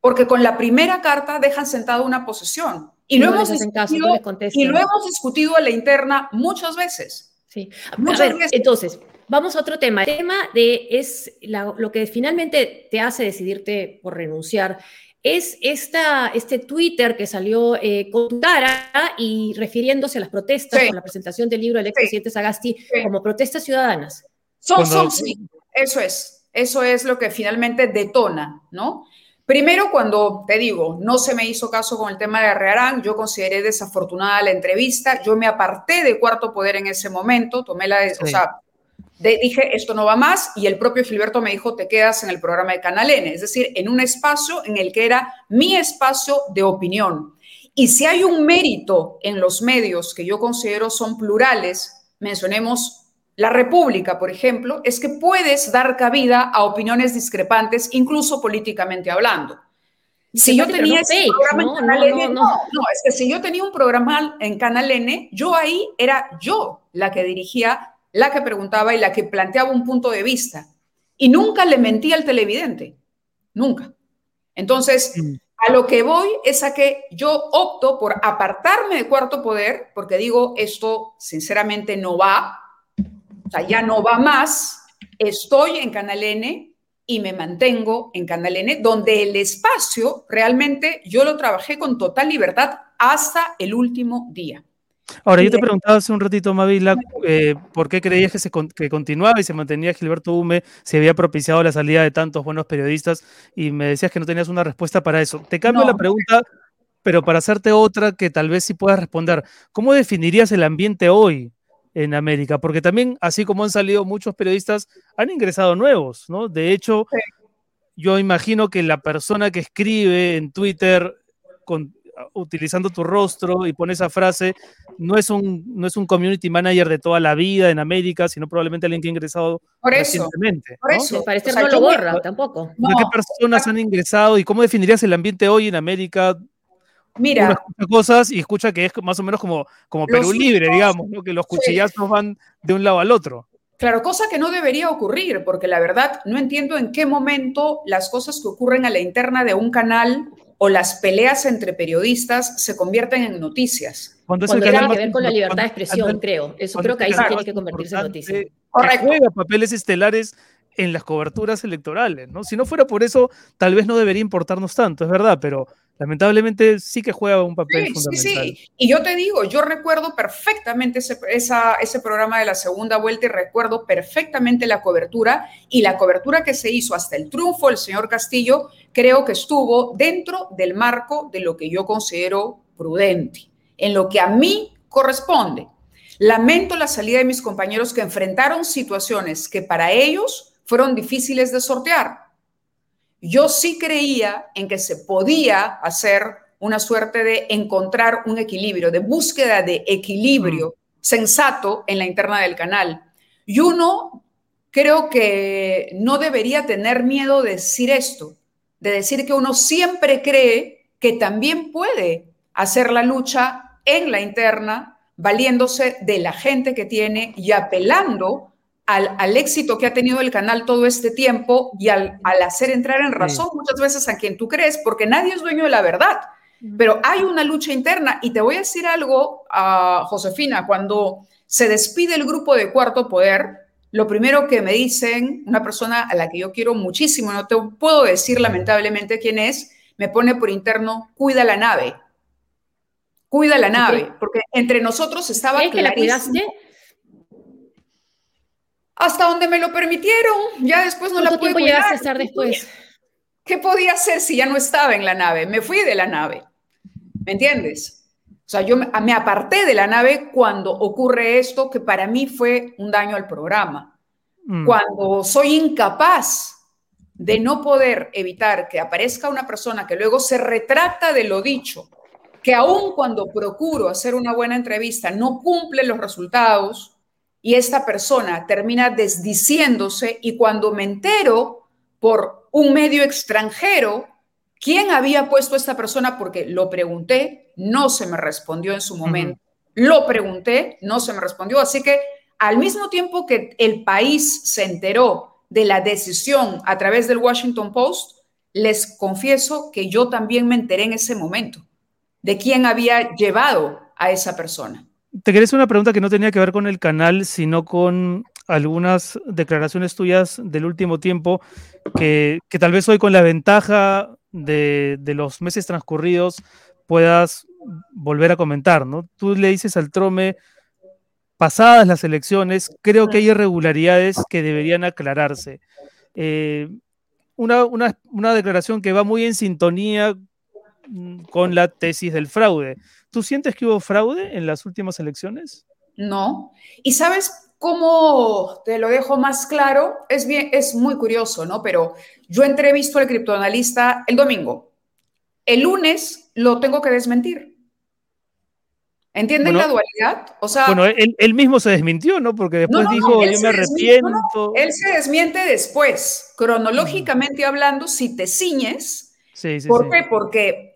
Porque con la primera carta dejan sentada una posición. Y, lo, hemos discutido, y lo hemos discutido a la interna muchas veces. Sí. entonces, vamos a otro tema. El tema de es lo que finalmente te hace decidirte por renunciar. Es esta, este Twitter que salió eh, con cara y refiriéndose a las protestas con la presentación del libro del expresidente Sagasti como protestas ciudadanas. Son, son, sí, eso es. Eso es lo que finalmente detona, ¿no? Primero, cuando te digo, no se me hizo caso con el tema de Arrearán, yo consideré desafortunada la entrevista, yo me aparté de Cuarto Poder en ese momento, tomé la, o sea, dije, esto no va más, y el propio Filiberto me dijo, te quedas en el programa de Canal N, es decir, en un espacio en el que era mi espacio de opinión. Y si hay un mérito en los medios que yo considero son plurales, mencionemos la República, por ejemplo, es que puedes dar cabida a opiniones discrepantes, incluso políticamente hablando. Si yo tenía ese programa en Canal N, no, no, es que si yo tenía un programa en Canal N, yo ahí era yo la que dirigía la que preguntaba y la que planteaba un punto de vista. Y nunca le mentía al televidente, nunca. Entonces, mm. a lo que voy es a que yo opto por apartarme de cuarto poder, porque digo, esto sinceramente no va, o sea, ya no va más, estoy en Canal N y me mantengo en Canal N, donde el espacio realmente yo lo trabajé con total libertad hasta el último día. Ahora, yo te preguntaba hace un ratito, Mavila, eh, por qué creías que, se que continuaba y se mantenía Gilberto Hume, si había propiciado la salida de tantos buenos periodistas, y me decías que no tenías una respuesta para eso. Te cambio la pregunta, pero para hacerte otra que tal vez sí puedas responder. ¿Cómo definirías el ambiente hoy en América? Porque también, así como han salido muchos periodistas, han ingresado nuevos, ¿no? De hecho, yo imagino que la persona que escribe en Twitter con, utilizando tu rostro y pone esa frase, no es un, no es un community manager de toda la vida en América, sino probablemente alguien que ha ingresado por recientemente. Por eso, parece no lo borra tampoco. ¿Qué personas han ingresado y cómo definirías el ambiente hoy en América? Mira, escucha cosas y escucha que es más o menos como, como Perú libre, digamos, que los cuchillazos van de un lado al otro. Claro, cosa que no debería ocurrir, porque la verdad no entiendo en qué momento las cosas que ocurren a la interna de un canal o las peleas entre periodistas se convierten en noticias. Cuando, Cuando tiene que ver con la libertad de expresión, creo. Eso creo que ahí se tiene que convertirse en noticia. Correcto. Juega papeles estelares en las coberturas electorales, ¿no? Si no fuera por eso, tal vez no debería importarnos tanto, es verdad, pero lamentablemente sí que juega un papel fundamental. Sí, sí, y yo te digo, yo recuerdo perfectamente ese, ese programa de la segunda vuelta y recuerdo perfectamente la cobertura y la cobertura que se hizo hasta el triunfo del señor Castillo, creo que estuvo dentro del marco de lo que yo considero prudente, en lo que a mí corresponde. Lamento la salida de mis compañeros que enfrentaron situaciones que para ellos fueron difíciles de sortear. Yo sí creía en que se podía hacer una suerte de encontrar un equilibrio, de búsqueda de equilibrio sensato en la interna del canal. Y uno creo que no debería tener miedo de decir esto, de decir que uno siempre cree que también puede hacer la lucha en la interna, valiéndose de la gente que tiene y apelando al, éxito que ha tenido el canal todo este tiempo y al, hacer entrar en razón muchas veces a quien tú crees, porque nadie es dueño de la verdad. Pero hay una lucha interna y te voy a decir algo, a Josefina, cuando se despide el grupo de Cuarto Poder, lo primero que me dicen, una persona a la que yo quiero muchísimo, no te puedo decir lamentablemente quién es, me pone por interno, cuida la nave. Cuida la nave, porque entre nosotros estaba... ¿Es que la cuidaste? Hasta donde me lo permitieron. Ya después no la pude tiempo a estar después? ¿Qué podía hacer si ya no estaba en la nave? Me fui de la nave. ¿Me entiendes? O sea, yo me aparté de la nave cuando ocurre esto que para mí fue un daño al programa. Mm. Cuando soy incapaz de no poder evitar que aparezca una persona que luego se retracta de lo dicho, que aun cuando procuro hacer una buena entrevista no cumple los resultados, y esta persona termina desdiciéndose y cuando me entero por un medio extranjero quién había puesto a esta persona, porque lo pregunté, no se me respondió en su momento, lo pregunté, no se me respondió, así que al mismo tiempo que el país se enteró de la decisión a través del Washington Post, les confieso que yo también me enteré en ese momento de quién había llevado a esa persona. Te quería hacer una pregunta que no tenía que ver con el canal, sino con algunas declaraciones tuyas del último tiempo que, tal vez hoy con la ventaja de, los meses transcurridos puedas volver a comentar, ¿no? Tú le dices al Trome, pasadas las elecciones, creo que hay irregularidades que deberían aclararse. Eh, una, declaración que va muy en sintonía con la tesis del fraude. ¿Tú sientes que hubo fraude en las últimas elecciones? No. ¿Y sabes cómo te lo dejo más claro? Es, bien, es muy curioso, ¿no? Pero yo entrevisto al criptoanalista el domingo. El lunes lo tengo que desmentir. ¿Entienden la dualidad? O sea, bueno, él, mismo se desmintió, ¿no? Porque después dijo, yo me arrepiento. él se desmiente después, cronológicamente hablando, si te ciñes. Sí, sí, ¿Por qué? Porque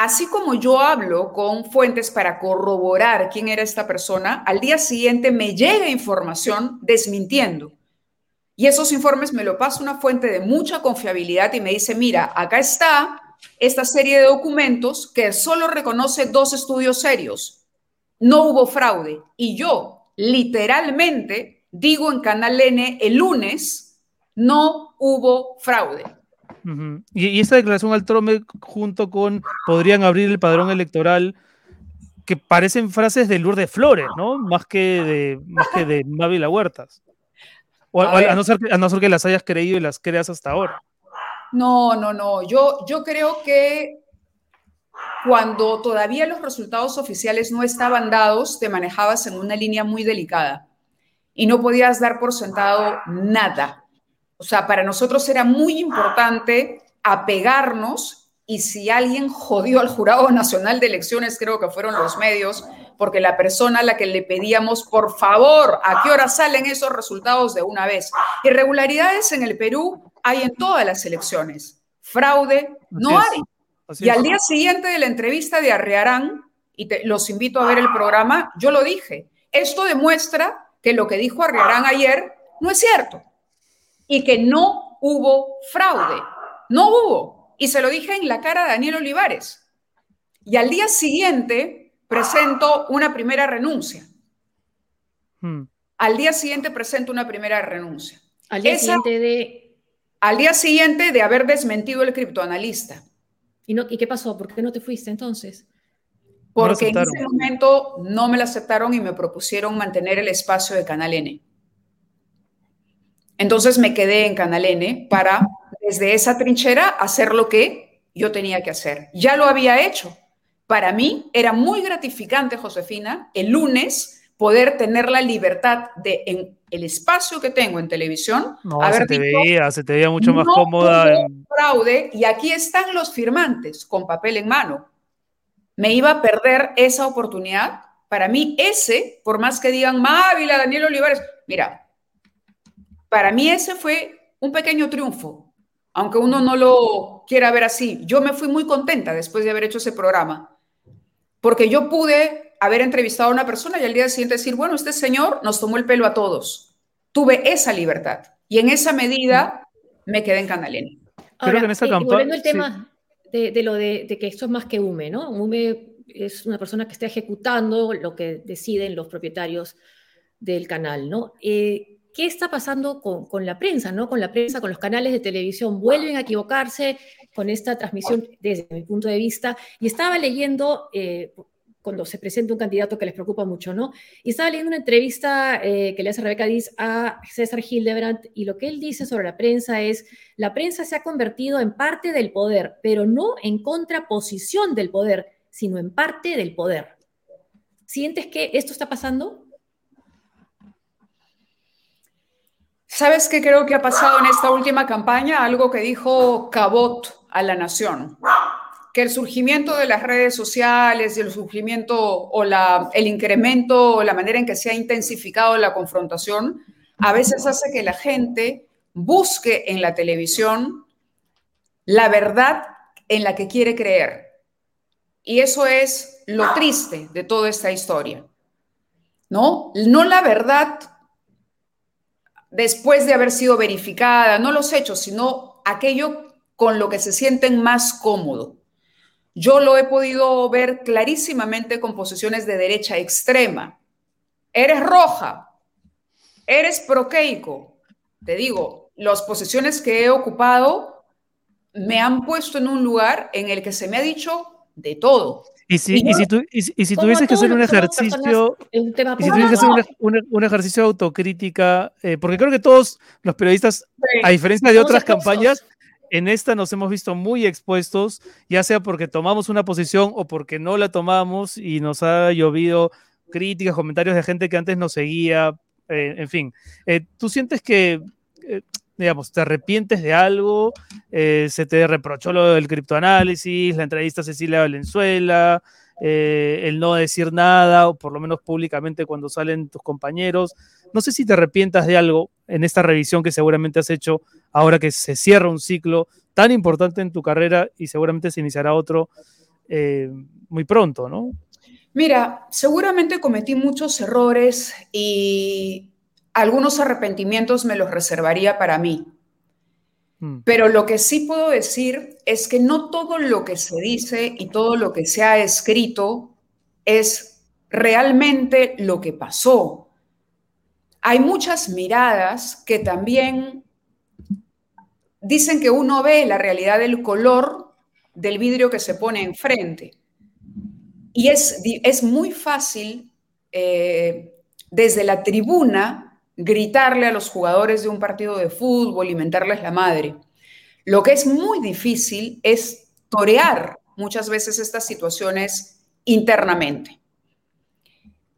así como yo hablo con fuentes para corroborar quién era esta persona, al día siguiente me llega información desmintiendo. Y esos informes me lo pasa una fuente de mucha confiabilidad y me dice, mira, acá está esta serie de documentos que solo reconoce dos estudios serios. No hubo fraude. Y yo, literalmente, digo en Canal N el lunes, no hubo fraude. Y, esta declaración al Trome junto con podrían abrir el padrón electoral que parecen frases de Lourdes Flores, ¿no? Más que de, más que de Mávila Huertas. O, a, no ser, a no ser que las hayas creído y las creas hasta ahora. No, no, no. Yo, yo creo que cuando todavía los resultados oficiales no estaban dados, te manejabas en una línea muy delicada y no podías dar por sentado nada. O sea, para nosotros era muy importante apegarnos y si alguien jodió al Jurado Nacional de Elecciones, creo que fueron los medios, porque la persona a la que le pedíamos, por favor, ¿a qué hora salen esos resultados de una vez? Irregularidades en el Perú hay en todas las elecciones. Fraude no hay. y al día siguiente de la entrevista de Arrearán, y los invito a ver el programa, yo lo dije. Esto demuestra que lo que dijo Arrearán ayer no es cierto y que no hubo fraude. No hubo. Y se lo dije en la cara a Daniel Olivares. Y al día siguiente presento una primera renuncia. Hmm. Al día siguiente presento una primera renuncia. Al día siguiente de al día siguiente de haber desmentido el criptoanalista. ¿Y, no, ¿Y qué pasó? ¿Por qué no te fuiste entonces? Porque en ese momento no me lo aceptaron y me propusieron mantener el espacio de Canal N. Entonces me quedé en Canal N para, desde esa trinchera, hacer lo que yo tenía que hacer. Ya lo había hecho. Para mí era muy gratificante, Josefina, el lunes poder tener la libertad de en el espacio que tengo en televisión. No, se te veía, se te veía mucho más cómoda. fraude y aquí están los firmantes con papel en mano. Me iba a perder esa oportunidad. Para mí ese, por más que digan Mávila, Daniel Olivares, mira, para mí ese fue un pequeño triunfo, aunque uno no lo quiera ver así. Yo me fui muy contenta después de haber hecho ese programa, porque yo pude haber entrevistado a una persona y al día siguiente decir, bueno, este señor nos tomó el pelo a todos. Tuve esa libertad y en esa medida me quedé en Canalena. Creo que en esa campaña... Volviendo al tema de, lo de, que esto es más que UME, ¿no? UME es una persona que está ejecutando lo que deciden los propietarios del canal, ¿no? Eh, ¿Qué está pasando con, la prensa, ¿no? Con la prensa, con los canales de televisión. Vuelven a equivocarse con esta transmisión desde mi punto de vista. Y estaba leyendo, eh, cuando se presenta un candidato que les preocupa mucho, ¿no? Y estaba leyendo una entrevista eh, que le hace Rebeca Diz a César Hildebrandt y lo que él dice sobre la prensa es, la prensa se ha convertido en parte del poder, pero no en contraposición del poder, sino en parte del poder. ¿Sientes que esto está pasando? ¿Sabes qué creo que ha pasado en esta última campaña? Algo que dijo Cabot a la nación que el surgimiento de las redes sociales el surgimiento o el incremento o la manera en que se ha intensificado la confrontación a veces hace que la gente busque en la televisión la verdad en la que quiere creer. Y eso es lo triste de toda esta historia. ¿No? No la verdad después de haber sido verificada, no los hechos, sino aquello con lo que se sienten más cómodos. Yo lo he podido ver clarísimamente con posiciones de derecha extrema. Eres roja, eres proqueico. Te digo, las posiciones que he ocupado me han puesto en un lugar en el que se me ha dicho de todo. Y si, y, si, tuvieses que hacer un ejercicio, y si tuvieses que hacer un, ejercicio de autocrítica, eh, porque creo que todos los periodistas, a diferencia de otras campañas, en esta nos hemos visto muy expuestos, ya sea porque tomamos una posición o porque no la tomamos y nos ha llovido críticas, comentarios de gente que antes nos seguía, eh, en fin. Eh, ¿Tú sientes que, digamos, te arrepientes de algo? ¿Se te reprochó lo del criptoanálisis, la entrevista a Cecilia Valenzuela, el no decir nada, o por lo menos públicamente cuando salen tus compañeros? No sé si te arrepientas de algo en esta revisión que seguramente has hecho ahora que se cierra un ciclo tan importante en tu carrera y seguramente se iniciará otro. eh, muy pronto, ¿no? Mira, seguramente cometí muchos errores y algunos arrepentimientos me los reservaría para mí. Mm. Pero lo que sí puedo decir es que no todo lo que se dice y todo lo que se ha escrito es realmente lo que pasó. Hay muchas miradas que también dicen que uno ve la realidad del color del vidrio que se pone enfrente. Y es, es muy fácil eh, desde la tribuna gritarle a los jugadores de un partido de fútbol y mentarles la madre. Lo que es muy difícil es torear muchas veces estas situaciones internamente.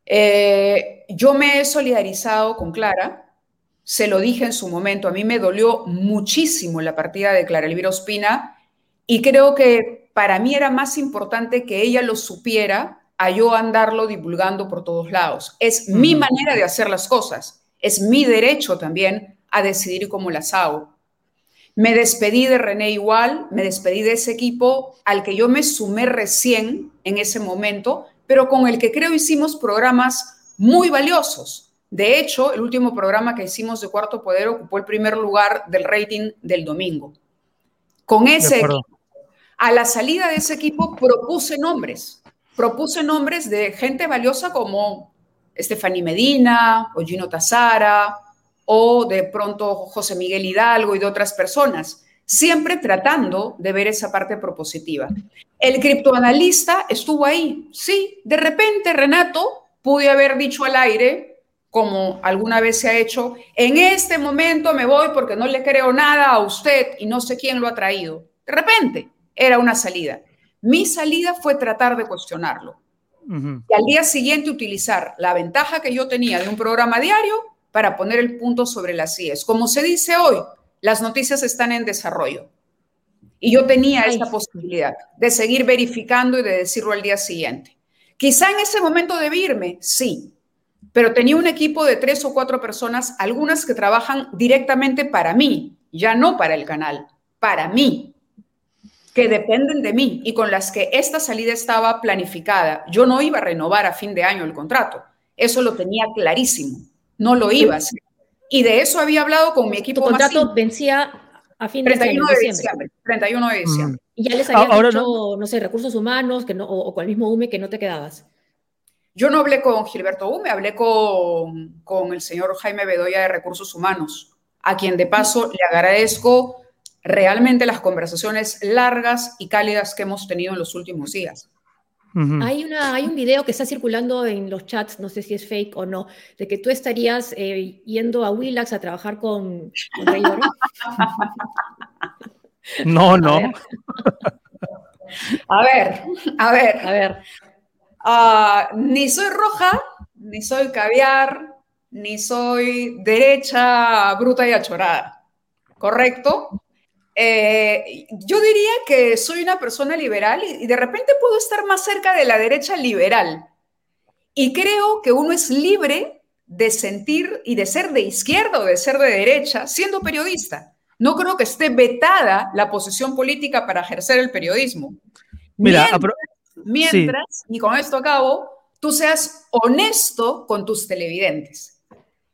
Eh, yo me he solidarizado con Clara, se lo dije en su momento, a mí me dolió muchísimo la partida de Clara Elvira Ospina y creo que para mí era más importante que ella lo supiera a yo andarlo divulgando por todos lados. Es mi manera de hacer las cosas, es mi derecho también a decidir cómo las hago. Me despedí de René igual, me despedí de ese equipo al que yo me sumé recién en ese momento, pero con el que creo hicimos programas muy valiosos. De hecho, el último programa que hicimos de Cuarto Poder ocupó el primer lugar del rating del domingo. Con ese equipo, a la salida de ese equipo propuse nombres, propuse nombres de gente valiosa como Stephanie Medina o Gino Tazara o de pronto José Miguel Hidalgo y de otras personas, siempre tratando de ver esa parte propositiva. El criptoanalista estuvo ahí, sí, de repente Renato pude haber dicho al aire, como alguna vez se ha hecho, en este momento me voy porque no le creo nada a usted y no sé quién lo ha traído. De repente era una salida. Mi salida fue tratar de cuestionarlo. Y al día siguiente utilizar la ventaja que yo tenía de un programa diario para poner el punto sobre las IES. Como se dice hoy, las noticias están en desarrollo. Y yo tenía esta posibilidad de seguir verificando y de decirlo al día siguiente. Quizá en ese momento de irme, sí, pero tenía un equipo de tres o cuatro personas, algunas que trabajan directamente para mí, ya no para el canal, para mí, que dependen de mí y con las que esta salida estaba planificada. Yo no iba a renovar a fin de año el contrato, eso lo tenía clarísimo no lo ibas. Y de eso había hablado con mi equipo. Tu contrato vencía a fin de, 31 de diciembre. 31 de diciembre. Y ya les habían dicho, no. sé, recursos humanos que no, o, con el mismo UME que no te quedabas. Yo no hablé con Gilberto Ume, hablé con, con el señor Jaime Bedoya de Recursos Humanos, a quien de paso le agradezco realmente las conversaciones largas y cálidas que hemos tenido en los últimos días hay, una, hay un video que está circulando en los chats, no sé si es fake o no, de que tú estarías eh, yendo a Willax a trabajar con, Rey Oro. No, no. A ver, a ver. A ver. Ah, ni soy roja, ni soy caviar, ni soy derecha, bruta y achorada. ¿Correcto? Eh, yo diría que soy una persona liberal y, de repente puedo estar más cerca de la derecha liberal. Y creo que uno es libre de sentir y de ser de izquierda o de ser de derecha siendo periodista. No creo que esté vetada la posición política para ejercer el periodismo. Mira, mientras, y con esto acabo, tú seas honesto con tus televidentes.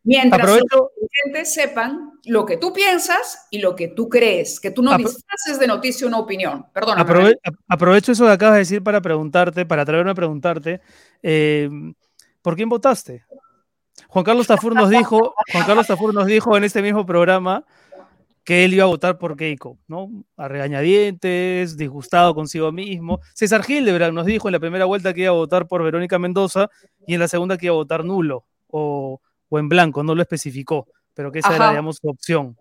Mientras los clientes sepan lo que tú piensas y lo que tú crees, que tú no disfraces de noticia una opinión. Perdón. aprovecho eso que acabas de decir para preguntarte, para atreverme a preguntarte, eh, ¿por quién votaste? Juan Carlos Tafur nos dijo, Juan Carlos Tafur nos dijo en este mismo programa que él iba a votar por Keiko, ¿no? A regañadientes, disgustado consigo mismo. César Hildebrand nos dijo en la primera vuelta que iba a votar por Verónica Mendoza y en la segunda que iba a votar nulo o o en blanco, no lo especificó, pero que esa era, digamos, su opción.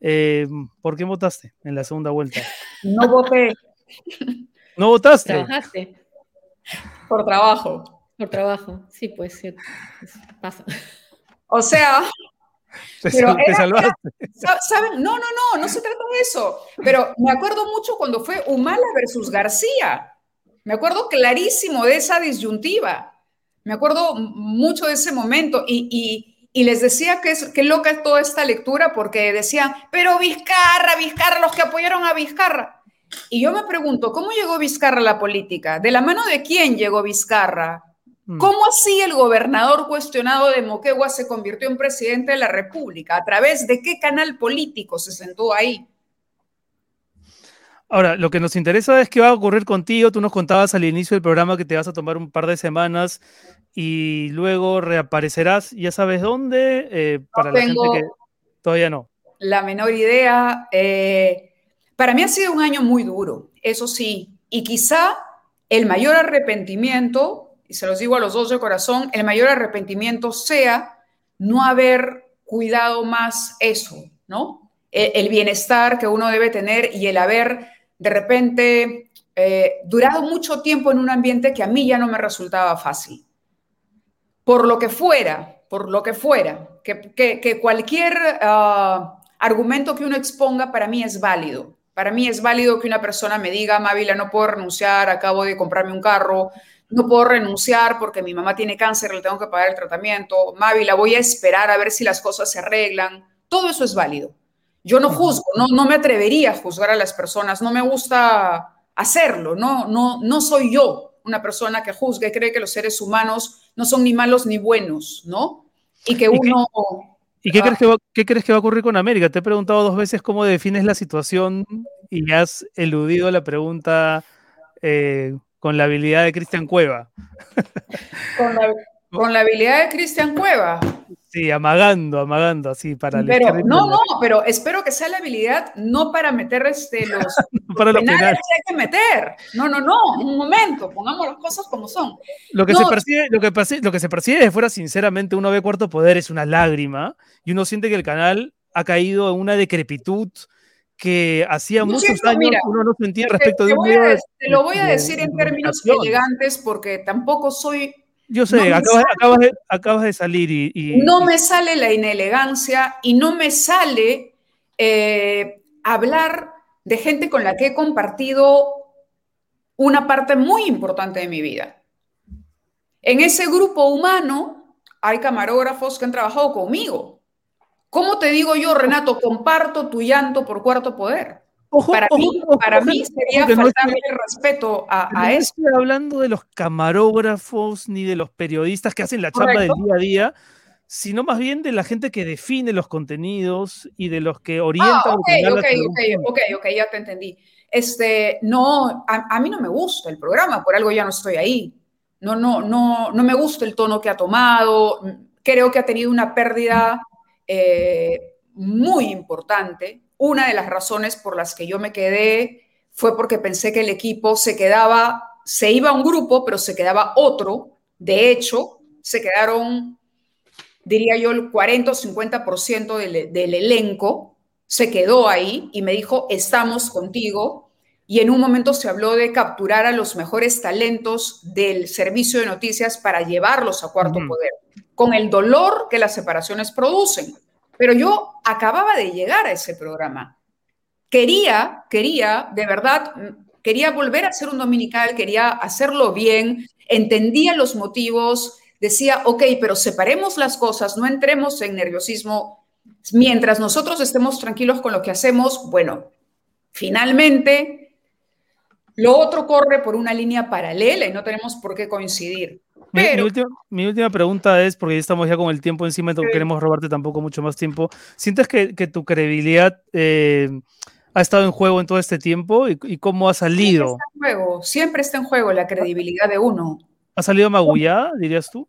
Eh, ¿Por qué votaste en la segunda vuelta? No voté. ¿No votaste? Trabajaste. Por trabajo. Por trabajo, sí, pues pasa. O sea, te, salvaste. ¿saben? No, no, no, no se trata de eso. Pero me acuerdo mucho cuando fue Humala versus García. Me acuerdo clarísimo de esa disyuntiva. Me acuerdo mucho de ese momento y, les decía que, es, que loca toda esta lectura porque decían, pero Vizcarra, Vizcarra, los que apoyaron a Vizcarra. Y yo me pregunto, ¿cómo llegó Vizcarra a la política? ¿De la mano de quién llegó Vizcarra? Mm. ¿Cómo así el gobernador cuestionado de Moquegua se convirtió en presidente de la República? ¿A través de qué canal político se sentó ahí? Ahora, lo que nos interesa es qué va a ocurrir contigo. Tú nos contabas al inicio del programa que te vas a tomar un par de semanas y luego reaparecerás, ya sabes dónde, eh, para la gente que todavía no. La menor idea. Eh, para mí ha sido un año muy duro, eso sí, y quizá el mayor arrepentimiento, y se los digo a los dos de corazón, el mayor arrepentimiento sea no haber cuidado más eso, ¿no? E, el bienestar que uno debe tener y el haber de repente eh, durado mucho tiempo en un ambiente que a mí ya no me resultaba fácil. Por lo que fuera, por lo que fuera, que, cualquier ah, argumento que uno exponga para mí es válido. Para mí es válido que una persona me diga, Mávila, no puedo renunciar, acabo de comprarme un carro, no puedo renunciar porque mi mamá tiene cáncer, le tengo que pagar el tratamiento, Mávila, voy a esperar a ver si las cosas se arreglan. Todo eso es válido. Yo no juzgo, no, no me atrevería a juzgar a las personas, no me gusta hacerlo, no, no, no soy yo una persona que juzga y cree que los seres humanos no son ni malos ni buenos, ¿no? Y que uno... ¿Y qué, crees que va, qué crees que va a ocurrir con América? Te he preguntado dos veces cómo defines la situación y has eludido la pregunta eh, con la habilidad de Cristian Cueva. Con la, con la habilidad de Cristian Cueva. Sí, amagando, amagando, así para Pero no, no, pero espero que sea la habilidad no para meter este, los, para los penales, que hay que meter. No, no, no, un momento, pongamos las cosas como son. Lo que, se percibe, lo, que lo que se percibe fuera, sinceramente, uno ve Cuarto Poder, es una lágrima, y uno siente que el canal ha caído en una decrepitud que hacía muchos años uno no sentía respecto de un video. Te lo voy a decir en términos elegantes porque tampoco soy yo sé, acabas, de, salir y, No me sale la inelegancia y no me sale eh, hablar de gente con la que he compartido una parte muy importante de mi vida. En ese grupo humano hay camarógrafos que han trabajado conmigo. ¿Cómo te digo yo, Renato, comparto tu llanto por cuarto poder? Para mí, para mí sería faltarle el respeto a, a no estoy hablando de los camarógrafos ni de los periodistas que hacen la chamba del día a día, sino más bien de la gente que define los contenidos y de los que orientan. Ah, ok, ok, ok, ok, ya te entendí. Este, no, a, mí no me gusta el programa, por algo ya no estoy ahí. No, no, no, no me gusta el tono que ha tomado. Creo que ha tenido una pérdida eh, muy importante una de las razones por las que yo me quedé fue porque pensé que el equipo se quedaba, se iba a un grupo, pero se quedaba otro. De hecho, se quedaron, diría yo, el 40 o 50% del, del elenco se quedó ahí y me dijo, estamos contigo. Y en un momento se habló de capturar a los mejores talentos del servicio de noticias para llevarlos a cuarto poder, con el dolor que las separaciones producen. Pero yo acababa de llegar a ese programa. Quería, quería, de verdad, quería volver a ser un dominical, quería hacerlo bien, entendía los motivos, decía, ok, pero separemos las cosas, no entremos en nerviosismo. Mientras nosotros estemos tranquilos con lo que hacemos, bueno, finalmente lo otro corre por una línea paralela y no tenemos por qué coincidir. Mi, última, pregunta es, porque ya estamos ya con el tiempo encima, no queremos robarte tampoco mucho más tiempo. ¿Sientes que, tu credibilidad eh, ha estado en juego en todo este tiempo y, cómo ha salido? Siempre está, en juego, siempre está en juego la credibilidad de uno. ¿Ha salido magullada, dirías tú?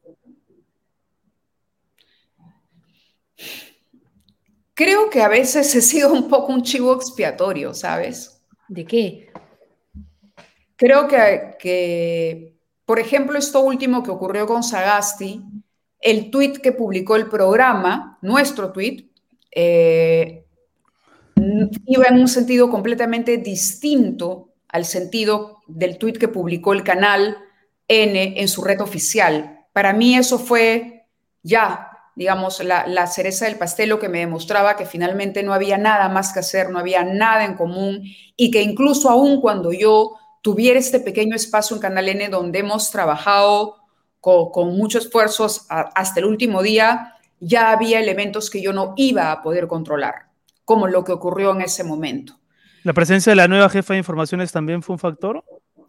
Creo que a veces he sido un poco un chivo expiatorio, ¿sabes? ¿De qué? Creo que, que por ejemplo, esto último que ocurrió con Sagasti, el tweet que publicó el programa, nuestro tweet, eh, iba en un sentido completamente distinto al sentido del tweet que publicó el canal N en su red oficial. Para mí eso fue ya, digamos, la, la cereza del pastel, lo que me demostraba que finalmente no había nada más que hacer, no había nada en común y que incluso aún cuando yo tuviera este pequeño espacio en Canal N donde hemos trabajado con, con mucho esfuerzo hasta el último día, ya había elementos que yo no iba a poder controlar, como lo que ocurrió en ese momento. ¿La presencia de la nueva jefa de informaciones también fue un factor?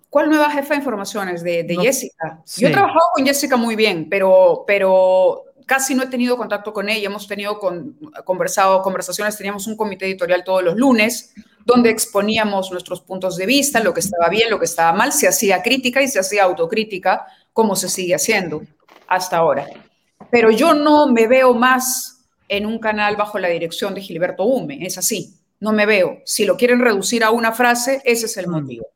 ¿Cuál nueva jefa de informaciones? De, Jessica. Yo he trabajado con Jessica muy bien, pero, pero casi no he tenido contacto con ella. Hemos tenido con, conversado, conversaciones, teníamos un comité editorial todos los lunes donde exponíamos nuestros puntos de vista, lo que estaba bien, lo que estaba mal, se hacía crítica y se hacía autocrítica, como se sigue haciendo hasta ahora. Pero yo no me veo más en un canal bajo la dirección de Gilberto Hume, es así, no me veo. Si lo quieren reducir a una frase, ese es el mm. motivo.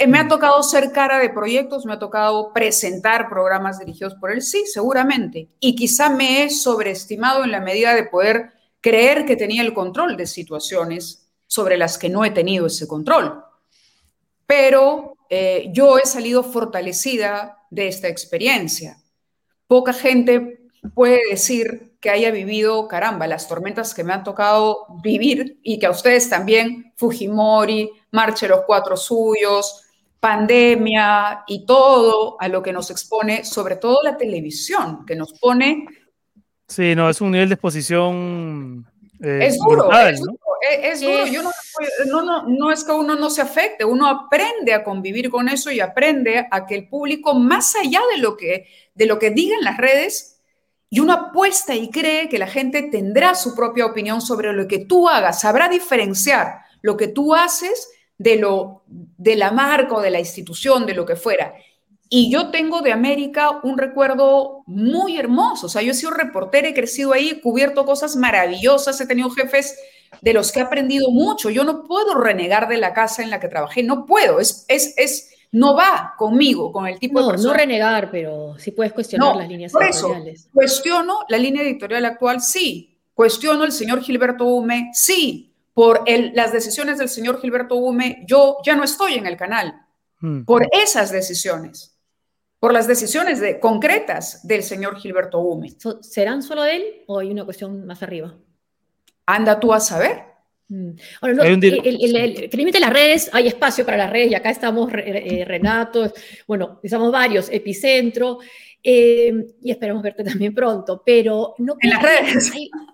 Eh, me ha mm. tocado ser cara de proyectos, me ha tocado presentar programas dirigidos por él, sí, seguramente. Y quizá me he sobreestimado en la medida de poder creer que tenía el control de situaciones sobre las que no he tenido ese control. Pero eh, yo he salido fortalecida de esta experiencia. Poca gente puede decir que haya vivido, caramba, las tormentas que me han tocado vivir y que a ustedes también, Fujimori, Marche los Cuatro Suyos, pandemia y todo a lo que nos expone, sobre todo la televisión, que nos pone... Sí, no, es un nivel de exposición... Eh, es duro, es, duro es, duro. Yo no, no, no, es que uno no se afecte, uno aprende a convivir con eso y aprende a que el público, más allá de lo que, de lo que digan las redes, y uno apuesta y cree que la gente tendrá su propia opinión sobre lo que tú hagas, sabrá diferenciar lo que tú haces de, lo, de la marca o de la institución, de lo que fuera. Y yo tengo de América un recuerdo muy hermoso. O sea, yo he sido reportera, he crecido ahí, he cubierto cosas maravillosas, he tenido jefes de los que he aprendido mucho. Yo no puedo renegar de la casa en la que trabajé, no puedo. Es, es, es no va conmigo, con el tipo de persona. No renegar, pero sí puedes cuestionar las líneas por editoriales. Eso, cuestiono la línea editorial actual, sí. Cuestiono el señor Gilberto Hume, sí por las decisiones del señor Gilberto Hume, yo ya no estoy en el canal. Mm. Por esas decisiones, por las decisiones de, concretas del señor Gilberto Hume. ¿Serán solo él o hay una cuestión más arriba? Anda tú a saber. Mm. Ahora, el, de las redes, hay espacio para las redes y acá estamos eh, Renato, bueno, estamos varios, Epicentro, Em, y esperamos verte también pronto, pero no en las redes.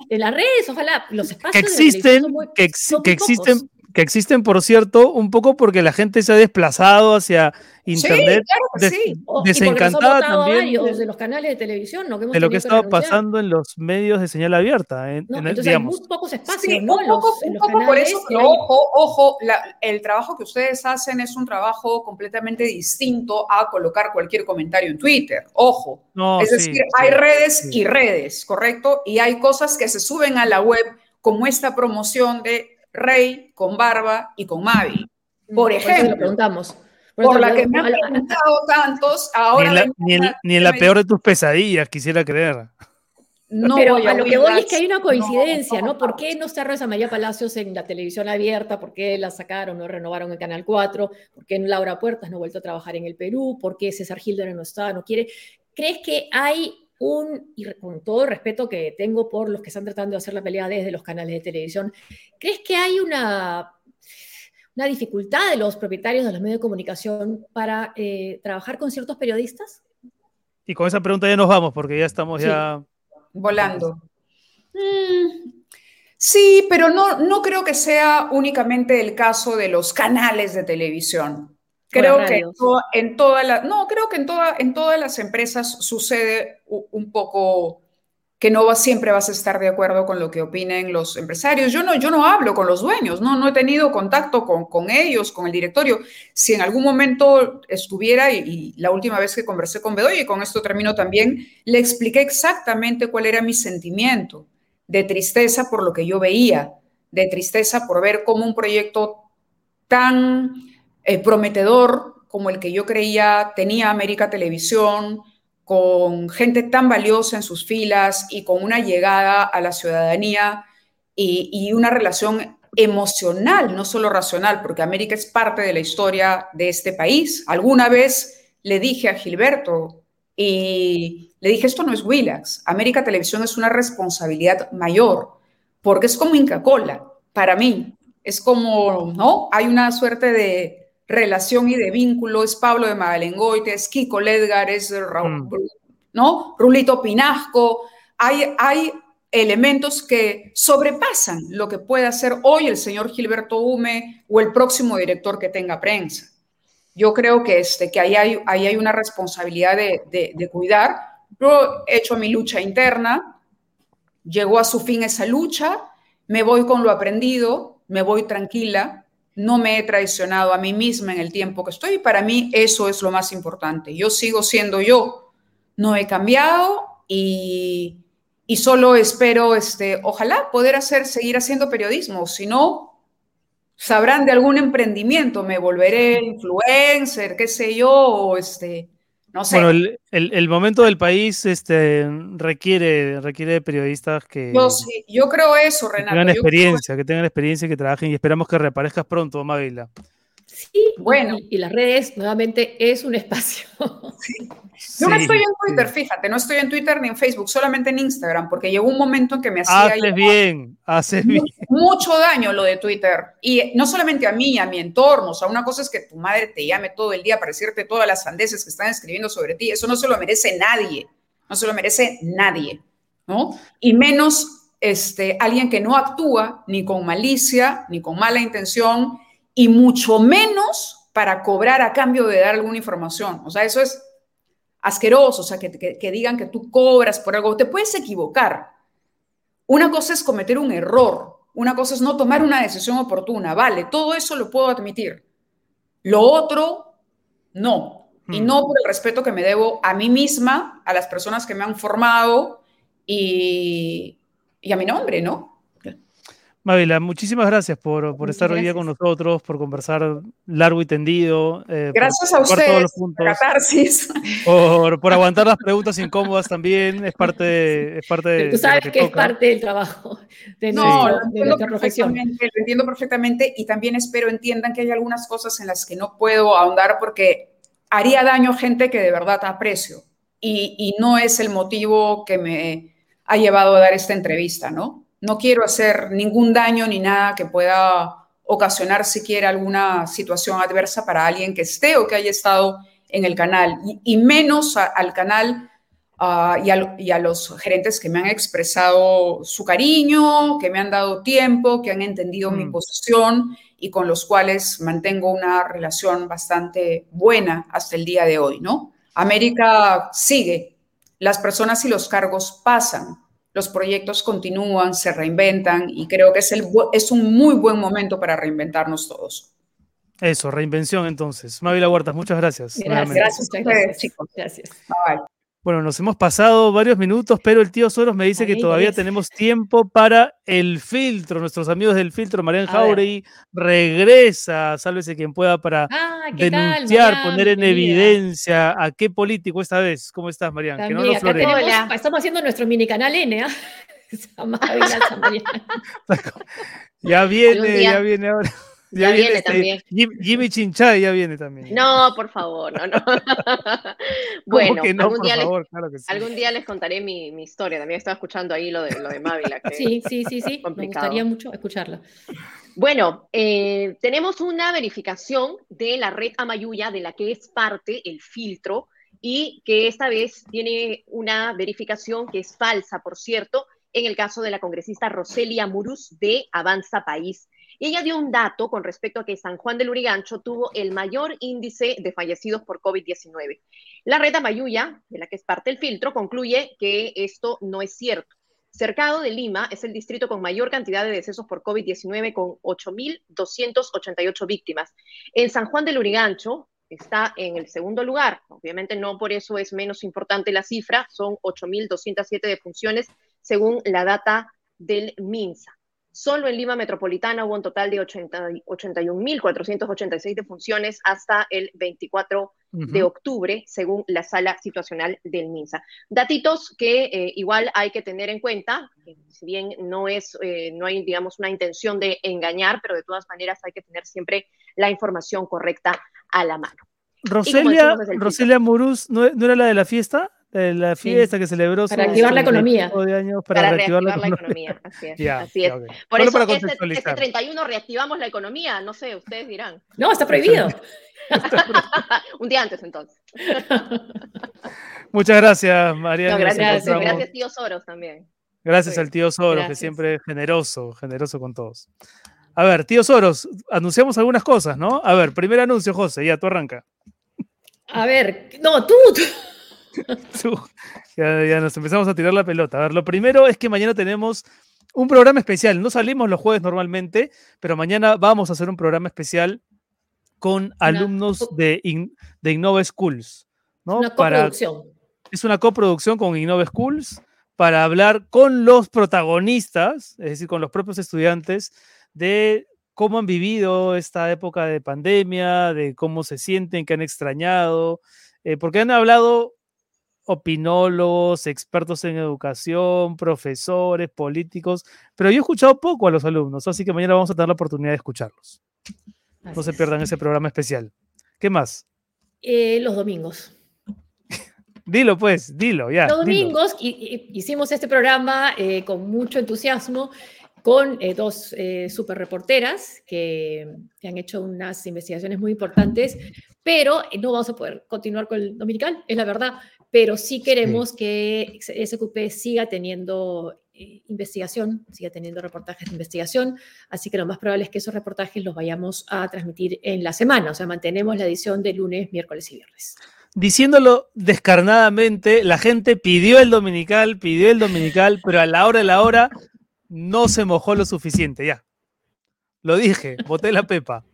en las redes, ojalá, los espacios que existen, que, existen, que existen, por cierto, un poco porque la gente se ha desplazado hacia Internet sí, desencantada también de, los canales de televisión, ¿no? de lo que estaba pasando en los medios de señal abierta. En, entonces hay muy pocos espacios, ¿no? Un poco, un poco por eso, ojo, ojo, el trabajo que ustedes hacen es un trabajo completamente distinto a colocar cualquier comentario en Twitter, ojo. es decir, hay redes y redes, ¿correcto? Y hay cosas que se suben a la web como esta promoción de Rey con Barba y con Mavi. Por ejemplo, preguntamos. Por, la que me han preguntado tantos, ahora... Ni en la, peor de tus pesadillas, quisiera creer. No Pero a, lo que voy es que hay una coincidencia, ¿no? ¿Por qué no está Rosa María Palacios en la televisión abierta? ¿Por qué la sacaron, no renovaron el Canal 4? ¿Por qué Laura Puertas no ha vuelto a trabajar en el Perú? ¿Por qué César Gilder no está, no quiere? ¿Crees que hay un, y con todo el respeto que tengo por los que están tratando de hacer la pelea desde los canales de televisión, ¿crees que hay una, una dificultad de los propietarios de los medios de comunicación para eh, trabajar con ciertos periodistas? Y con esa pregunta ya nos vamos, porque ya estamos ya... Volando. Mm, sí, pero no, no creo que sea únicamente el caso de los canales de televisión. Creo que en, todas las, no, creo que en, toda, en todas las empresas sucede un poco que no siempre vas a estar de acuerdo con lo que opinen los empresarios. Yo no, yo no hablo con los dueños, no, no he tenido contacto con, con ellos, con el directorio. Si en algún momento estuviera, y, la última vez que conversé con Bedoya, y con esto termino también, le expliqué exactamente cuál era mi sentimiento de tristeza por lo que yo veía, de tristeza por ver cómo un proyecto tan eh, prometedor como el que yo creía tenía América Televisión, con gente tan valiosa en sus filas y con una llegada a la ciudadanía y, una relación emocional, no solo racional, porque América es parte de la historia de este país. Alguna vez le dije a Gilberto y le dije, esto no es Willax, América Televisión es una responsabilidad mayor, porque es como Inca Cola, para mí. Es como, ¿no? Hay una suerte de, relación y de vínculo es Pablo de Magalengoite, es Kiko Ledgar, es Raúl, mm. ¿no? Rulito Pinasco. Hay, hay elementos que sobrepasan lo que puede hacer hoy el señor Gilberto Hume o el próximo director que tenga prensa. Yo creo que, este, que ahí, hay, ahí hay una responsabilidad de, de cuidar. Yo he hecho mi lucha interna, llegó a su fin esa lucha, me voy con lo aprendido, me voy tranquila, no me he traicionado a mí misma en el tiempo que estoy y para mí eso es lo más importante. Yo sigo siendo yo, no he cambiado y, y solo espero, este, ojalá poder hacer, seguir haciendo periodismo, si no, sabrán de algún emprendimiento, me volveré influencer, qué sé yo, este, bueno, el, momento del país este, requiere, requiere de periodistas que. Yo sí, yo creo eso, Renato. Que tengan experiencia, que tengan experiencia y que trabajen y esperamos que reaparezcas pronto, Mávila. Sí, bueno. Y, las redes, nuevamente, es un espacio. Yo no estoy en Twitter, fíjate, no estoy en Twitter ni en Facebook, solamente en Instagram, porque llegó un momento en que me hacía. Haces bien, haces bien. Mucho daño lo de Twitter. Y no solamente a mí, a mi entorno. O sea, una cosa es que tu madre te llame todo el día para decirte todas las sandeces que están escribiendo sobre ti. Eso no se lo merece nadie. No se lo merece nadie. ¿No? Y menos este, alguien que no actúa ni con malicia, ni con mala intención, y mucho menos para cobrar a cambio de dar alguna información. O sea, eso es asqueroso, o sea, que, que, digan que tú cobras por algo. Te puedes equivocar. Una cosa es cometer un error, una cosa es no tomar una decisión oportuna, vale, todo eso lo puedo admitir. Lo otro, no. Y no por el respeto que me debo a mí misma, a las personas que me han formado y, y a mi nombre, ¿no? Mávila, muchísimas gracias por, por estar hoy día con nosotros, por conversar largo y tendido. Eh, gracias a ustedes, catarsis. Por, por, aguantar las preguntas incómodas también, es parte, es parte de. Tú sabes que, es parte del trabajo de, no, nuestra, profesión. Lo entiendo perfectamente y también espero entiendan que hay algunas cosas en las que no puedo ahondar porque haría daño a gente que de verdad aprecio y, y no es el motivo que me ha llevado a dar esta entrevista, ¿no? No quiero hacer ningún daño ni nada que pueda ocasionar siquiera alguna situación adversa para alguien que esté o que haya estado en el canal, y, menos al canal ah, y, a, los gerentes que me han expresado su cariño, que me han dado tiempo, que han entendido mi mm. posición y con los cuales mantengo una relación bastante buena hasta el día de hoy, ¿no? América sigue, las personas y los cargos pasan, los proyectos continúan, se reinventan y creo que es, el, es un muy buen momento para reinventarnos todos. Eso, reinvención entonces. Mavila Huertas, muchas gracias. Gracias, gracias, chicos. Gracias. Bueno, nos hemos pasado varios minutos, pero el tío Soros me dice que todavía tenemos tiempo para el filtro. Nuestros amigos del filtro, Marian Jauregui, regresa, sálvese quien pueda, para ah, denunciar, poner en evidencia a qué político esta vez. ¿Cómo estás, Marian? que no lo estamos haciendo nuestro mini canal N, ¿ah? ya viene, ya viene ahora. Ya, viene este, también. Jimmy Chinchay ya viene también. No, por favor, no, no. bueno, algún, día les, algún, día les, contaré mi, mi, historia. También estaba escuchando ahí lo de, lo de Mávila. sí, sí, sí, sí. Me gustaría mucho escucharla. Bueno, eh, tenemos una verificación de la red Amayuya, de la que es parte el filtro, y que esta vez tiene una verificación que es falsa, por cierto, en el caso de la congresista Roselia Muruz de Avanza País. Ella dio un dato con respecto a que San Juan del Urigancho tuvo el mayor índice de fallecidos por COVID-19. La red Amayuya, de la que es parte del filtro, concluye que esto no es cierto. Cercado de Lima es el distrito con mayor cantidad de decesos por COVID-19, con 8.288 víctimas. En San Juan del Urigancho está en el segundo lugar. Obviamente no por eso es menos importante la cifra, son 8.207 defunciones según la data del MINSA. Solo en Lima Metropolitana hubo un total de 81.486 defunciones hasta el 24 de octubre, según la sala situacional del MINSA. Datitos que eh, igual hay que tener en cuenta, si bien no, es, eh, no hay, digamos, una intención de engañar, pero de todas maneras hay que tener siempre la información correcta a la mano. Roselia, Roselia Muruz, ¿no, ¿no, era la de la fiesta? La fiesta que celebró para activar la economía para, reactivar, la, economía. así es, así es. por eso este, este, 31 reactivamos la economía no sé ustedes dirán no está prohibido un día antes entonces muchas gracias María gracias, gracias tío Soros también Gracias al tío Soros, que siempre es generoso, generoso con todos. A ver, tío Soros, anunciamos algunas cosas, ¿no? A ver, primer anuncio, José, ya tú arranca. A ver, no, tú. ya, nos empezamos a tirar la pelota. A ver, lo primero es que mañana tenemos un programa especial. No salimos los jueves normalmente, pero mañana vamos a hacer un programa especial con alumnos de, de Innova Schools. ¿no? Una coproducción. es una coproducción con Innova Schools para hablar con los protagonistas, es decir, con los propios estudiantes, de cómo han vivido esta época de pandemia, de cómo se sienten, qué han extrañado, eh, porque han hablado opinólogos, expertos en educación, profesores, políticos, pero yo he escuchado poco a los alumnos, así que mañana vamos a tener la oportunidad de escucharlos. no se pierdan ese programa especial. ¿Qué más? Eh, los domingos. Dilo pues, dilo, ya. Los domingos hicimos este programa eh, con mucho entusiasmo con eh, dos eh, super reporteras que, han hecho unas investigaciones muy importantes, pero no vamos a poder continuar con el dominical, es la verdad, pero sí queremos que SQP siga teniendo investigación, siga teniendo reportajes de investigación, así que lo más probable es que esos reportajes los vayamos a transmitir en la semana, o sea, mantenemos la edición de lunes, miércoles y viernes diciéndolo descarnadamente, la gente pidió el dominical, pidió el dominical, pero a la hora de la hora no se mojó lo suficiente, ya. Lo dije, boté la pepa.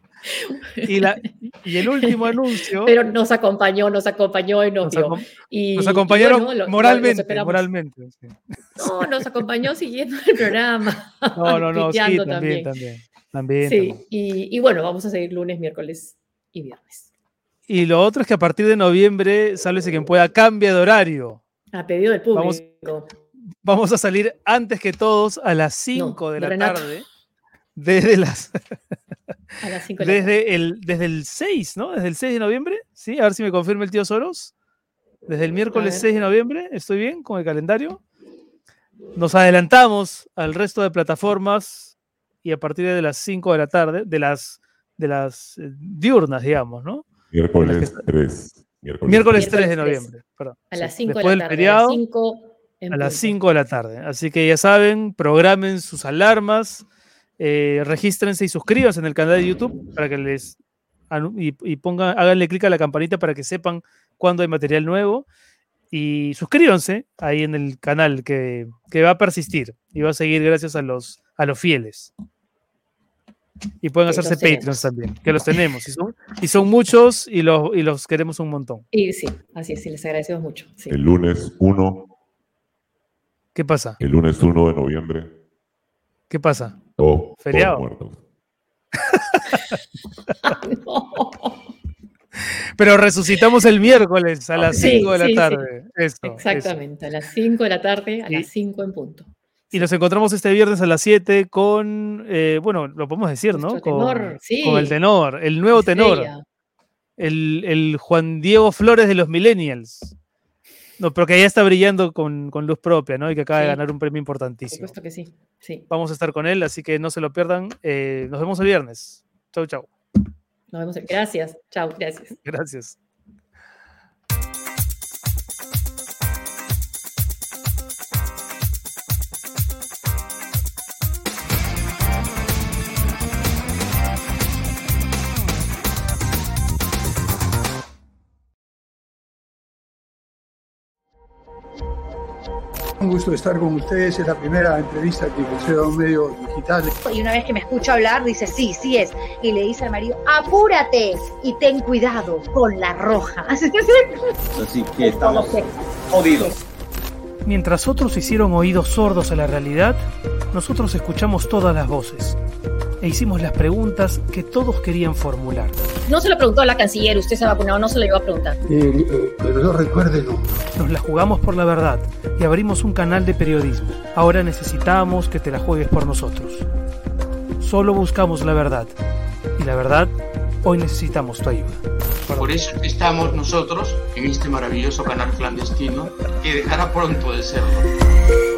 Y, la, y el último anuncio. Pero nos acompañó, nos acompañó y nos, nos nos acompañaron moralmente, moralmente. No, nos acompañó siguiendo el programa. No, no, no, sí, también, también. también, sí, Y, y bueno, vamos a seguir lunes, miércoles y viernes. Y lo otro es que a partir de noviembre, sálvese quien pueda, cambia de horario. A pedido del público. Vamos, a salir antes que todos a las 5 de la tarde. Desde las. a las 5 desde, el, desde el 6, ¿no? Desde el 6 de noviembre. Sí, a ver si me confirma el tío Soros. Desde el miércoles 6 de noviembre. ¿Estoy bien con el calendario? Nos adelantamos al resto de plataformas y a partir de las 5 de la tarde, de las, de las eh, diurnas, digamos, ¿no? Miércoles 3. Miércoles, 3 de noviembre. A las 5 de la tarde. a las 5 de la tarde. Así que ya saben, programen sus alarmas, eh, regístrense y suscríbanse en el canal de YouTube para que les y, pongan, háganle clic a la campanita para que sepan cuándo hay material nuevo. Y suscríbanse ahí en el canal que, que va a persistir y va a seguir gracias a los, a los fieles. Y pueden hacerse Patreons también, que los tenemos. Y son, y son muchos y los, y los queremos un montón. Y sí, así es, sí, les agradecemos mucho. El lunes 1. ¿Qué pasa? El lunes 1 de noviembre. ¿Qué pasa? Oh, Feriado. Pero resucitamos el miércoles a las 5 de la tarde. Exactamente, a las 5 de la tarde, a las 5 en punto. Y nos encontramos este viernes a las 7 con, eh, bueno, lo podemos decir, ¿no? Con, con, el tenor, el nuevo tenor. El, Juan Diego Flores de los Millennials. No, pero que ya está brillando con, luz propia, ¿no? Y que acaba de ganar un premio importantísimo. Por supuesto que sí. sí. Vamos a estar con él, así que no se lo pierdan. Eh, nos vemos el viernes. Chau, chau. Nos vemos. Gracias. Chau, gracias. Gracias. Un gusto estar con ustedes, es la primera entrevista que hice a un medio digital. Y una vez que me escucha hablar, dice, sí, sí es. Y le dice al marido, apúrate y ten cuidado con la roja. Así que estamos jodidos. Mientras otros hicieron oídos sordos a la realidad, nosotros escuchamos todas las voces e hicimos las preguntas que todos querían formular. No se lo preguntó a la canciller, usted se ha vacunado, no se lo iba a preguntar. Eh, eh, pero no recuerde, no. Nos la jugamos por la verdad y abrimos un canal de periodismo. Ahora necesitamos que te la juegues por nosotros. Solo buscamos la verdad. Y la verdad, hoy necesitamos tu ayuda. Por eso estamos nosotros en este maravilloso canal clandestino que dejará pronto de serlo.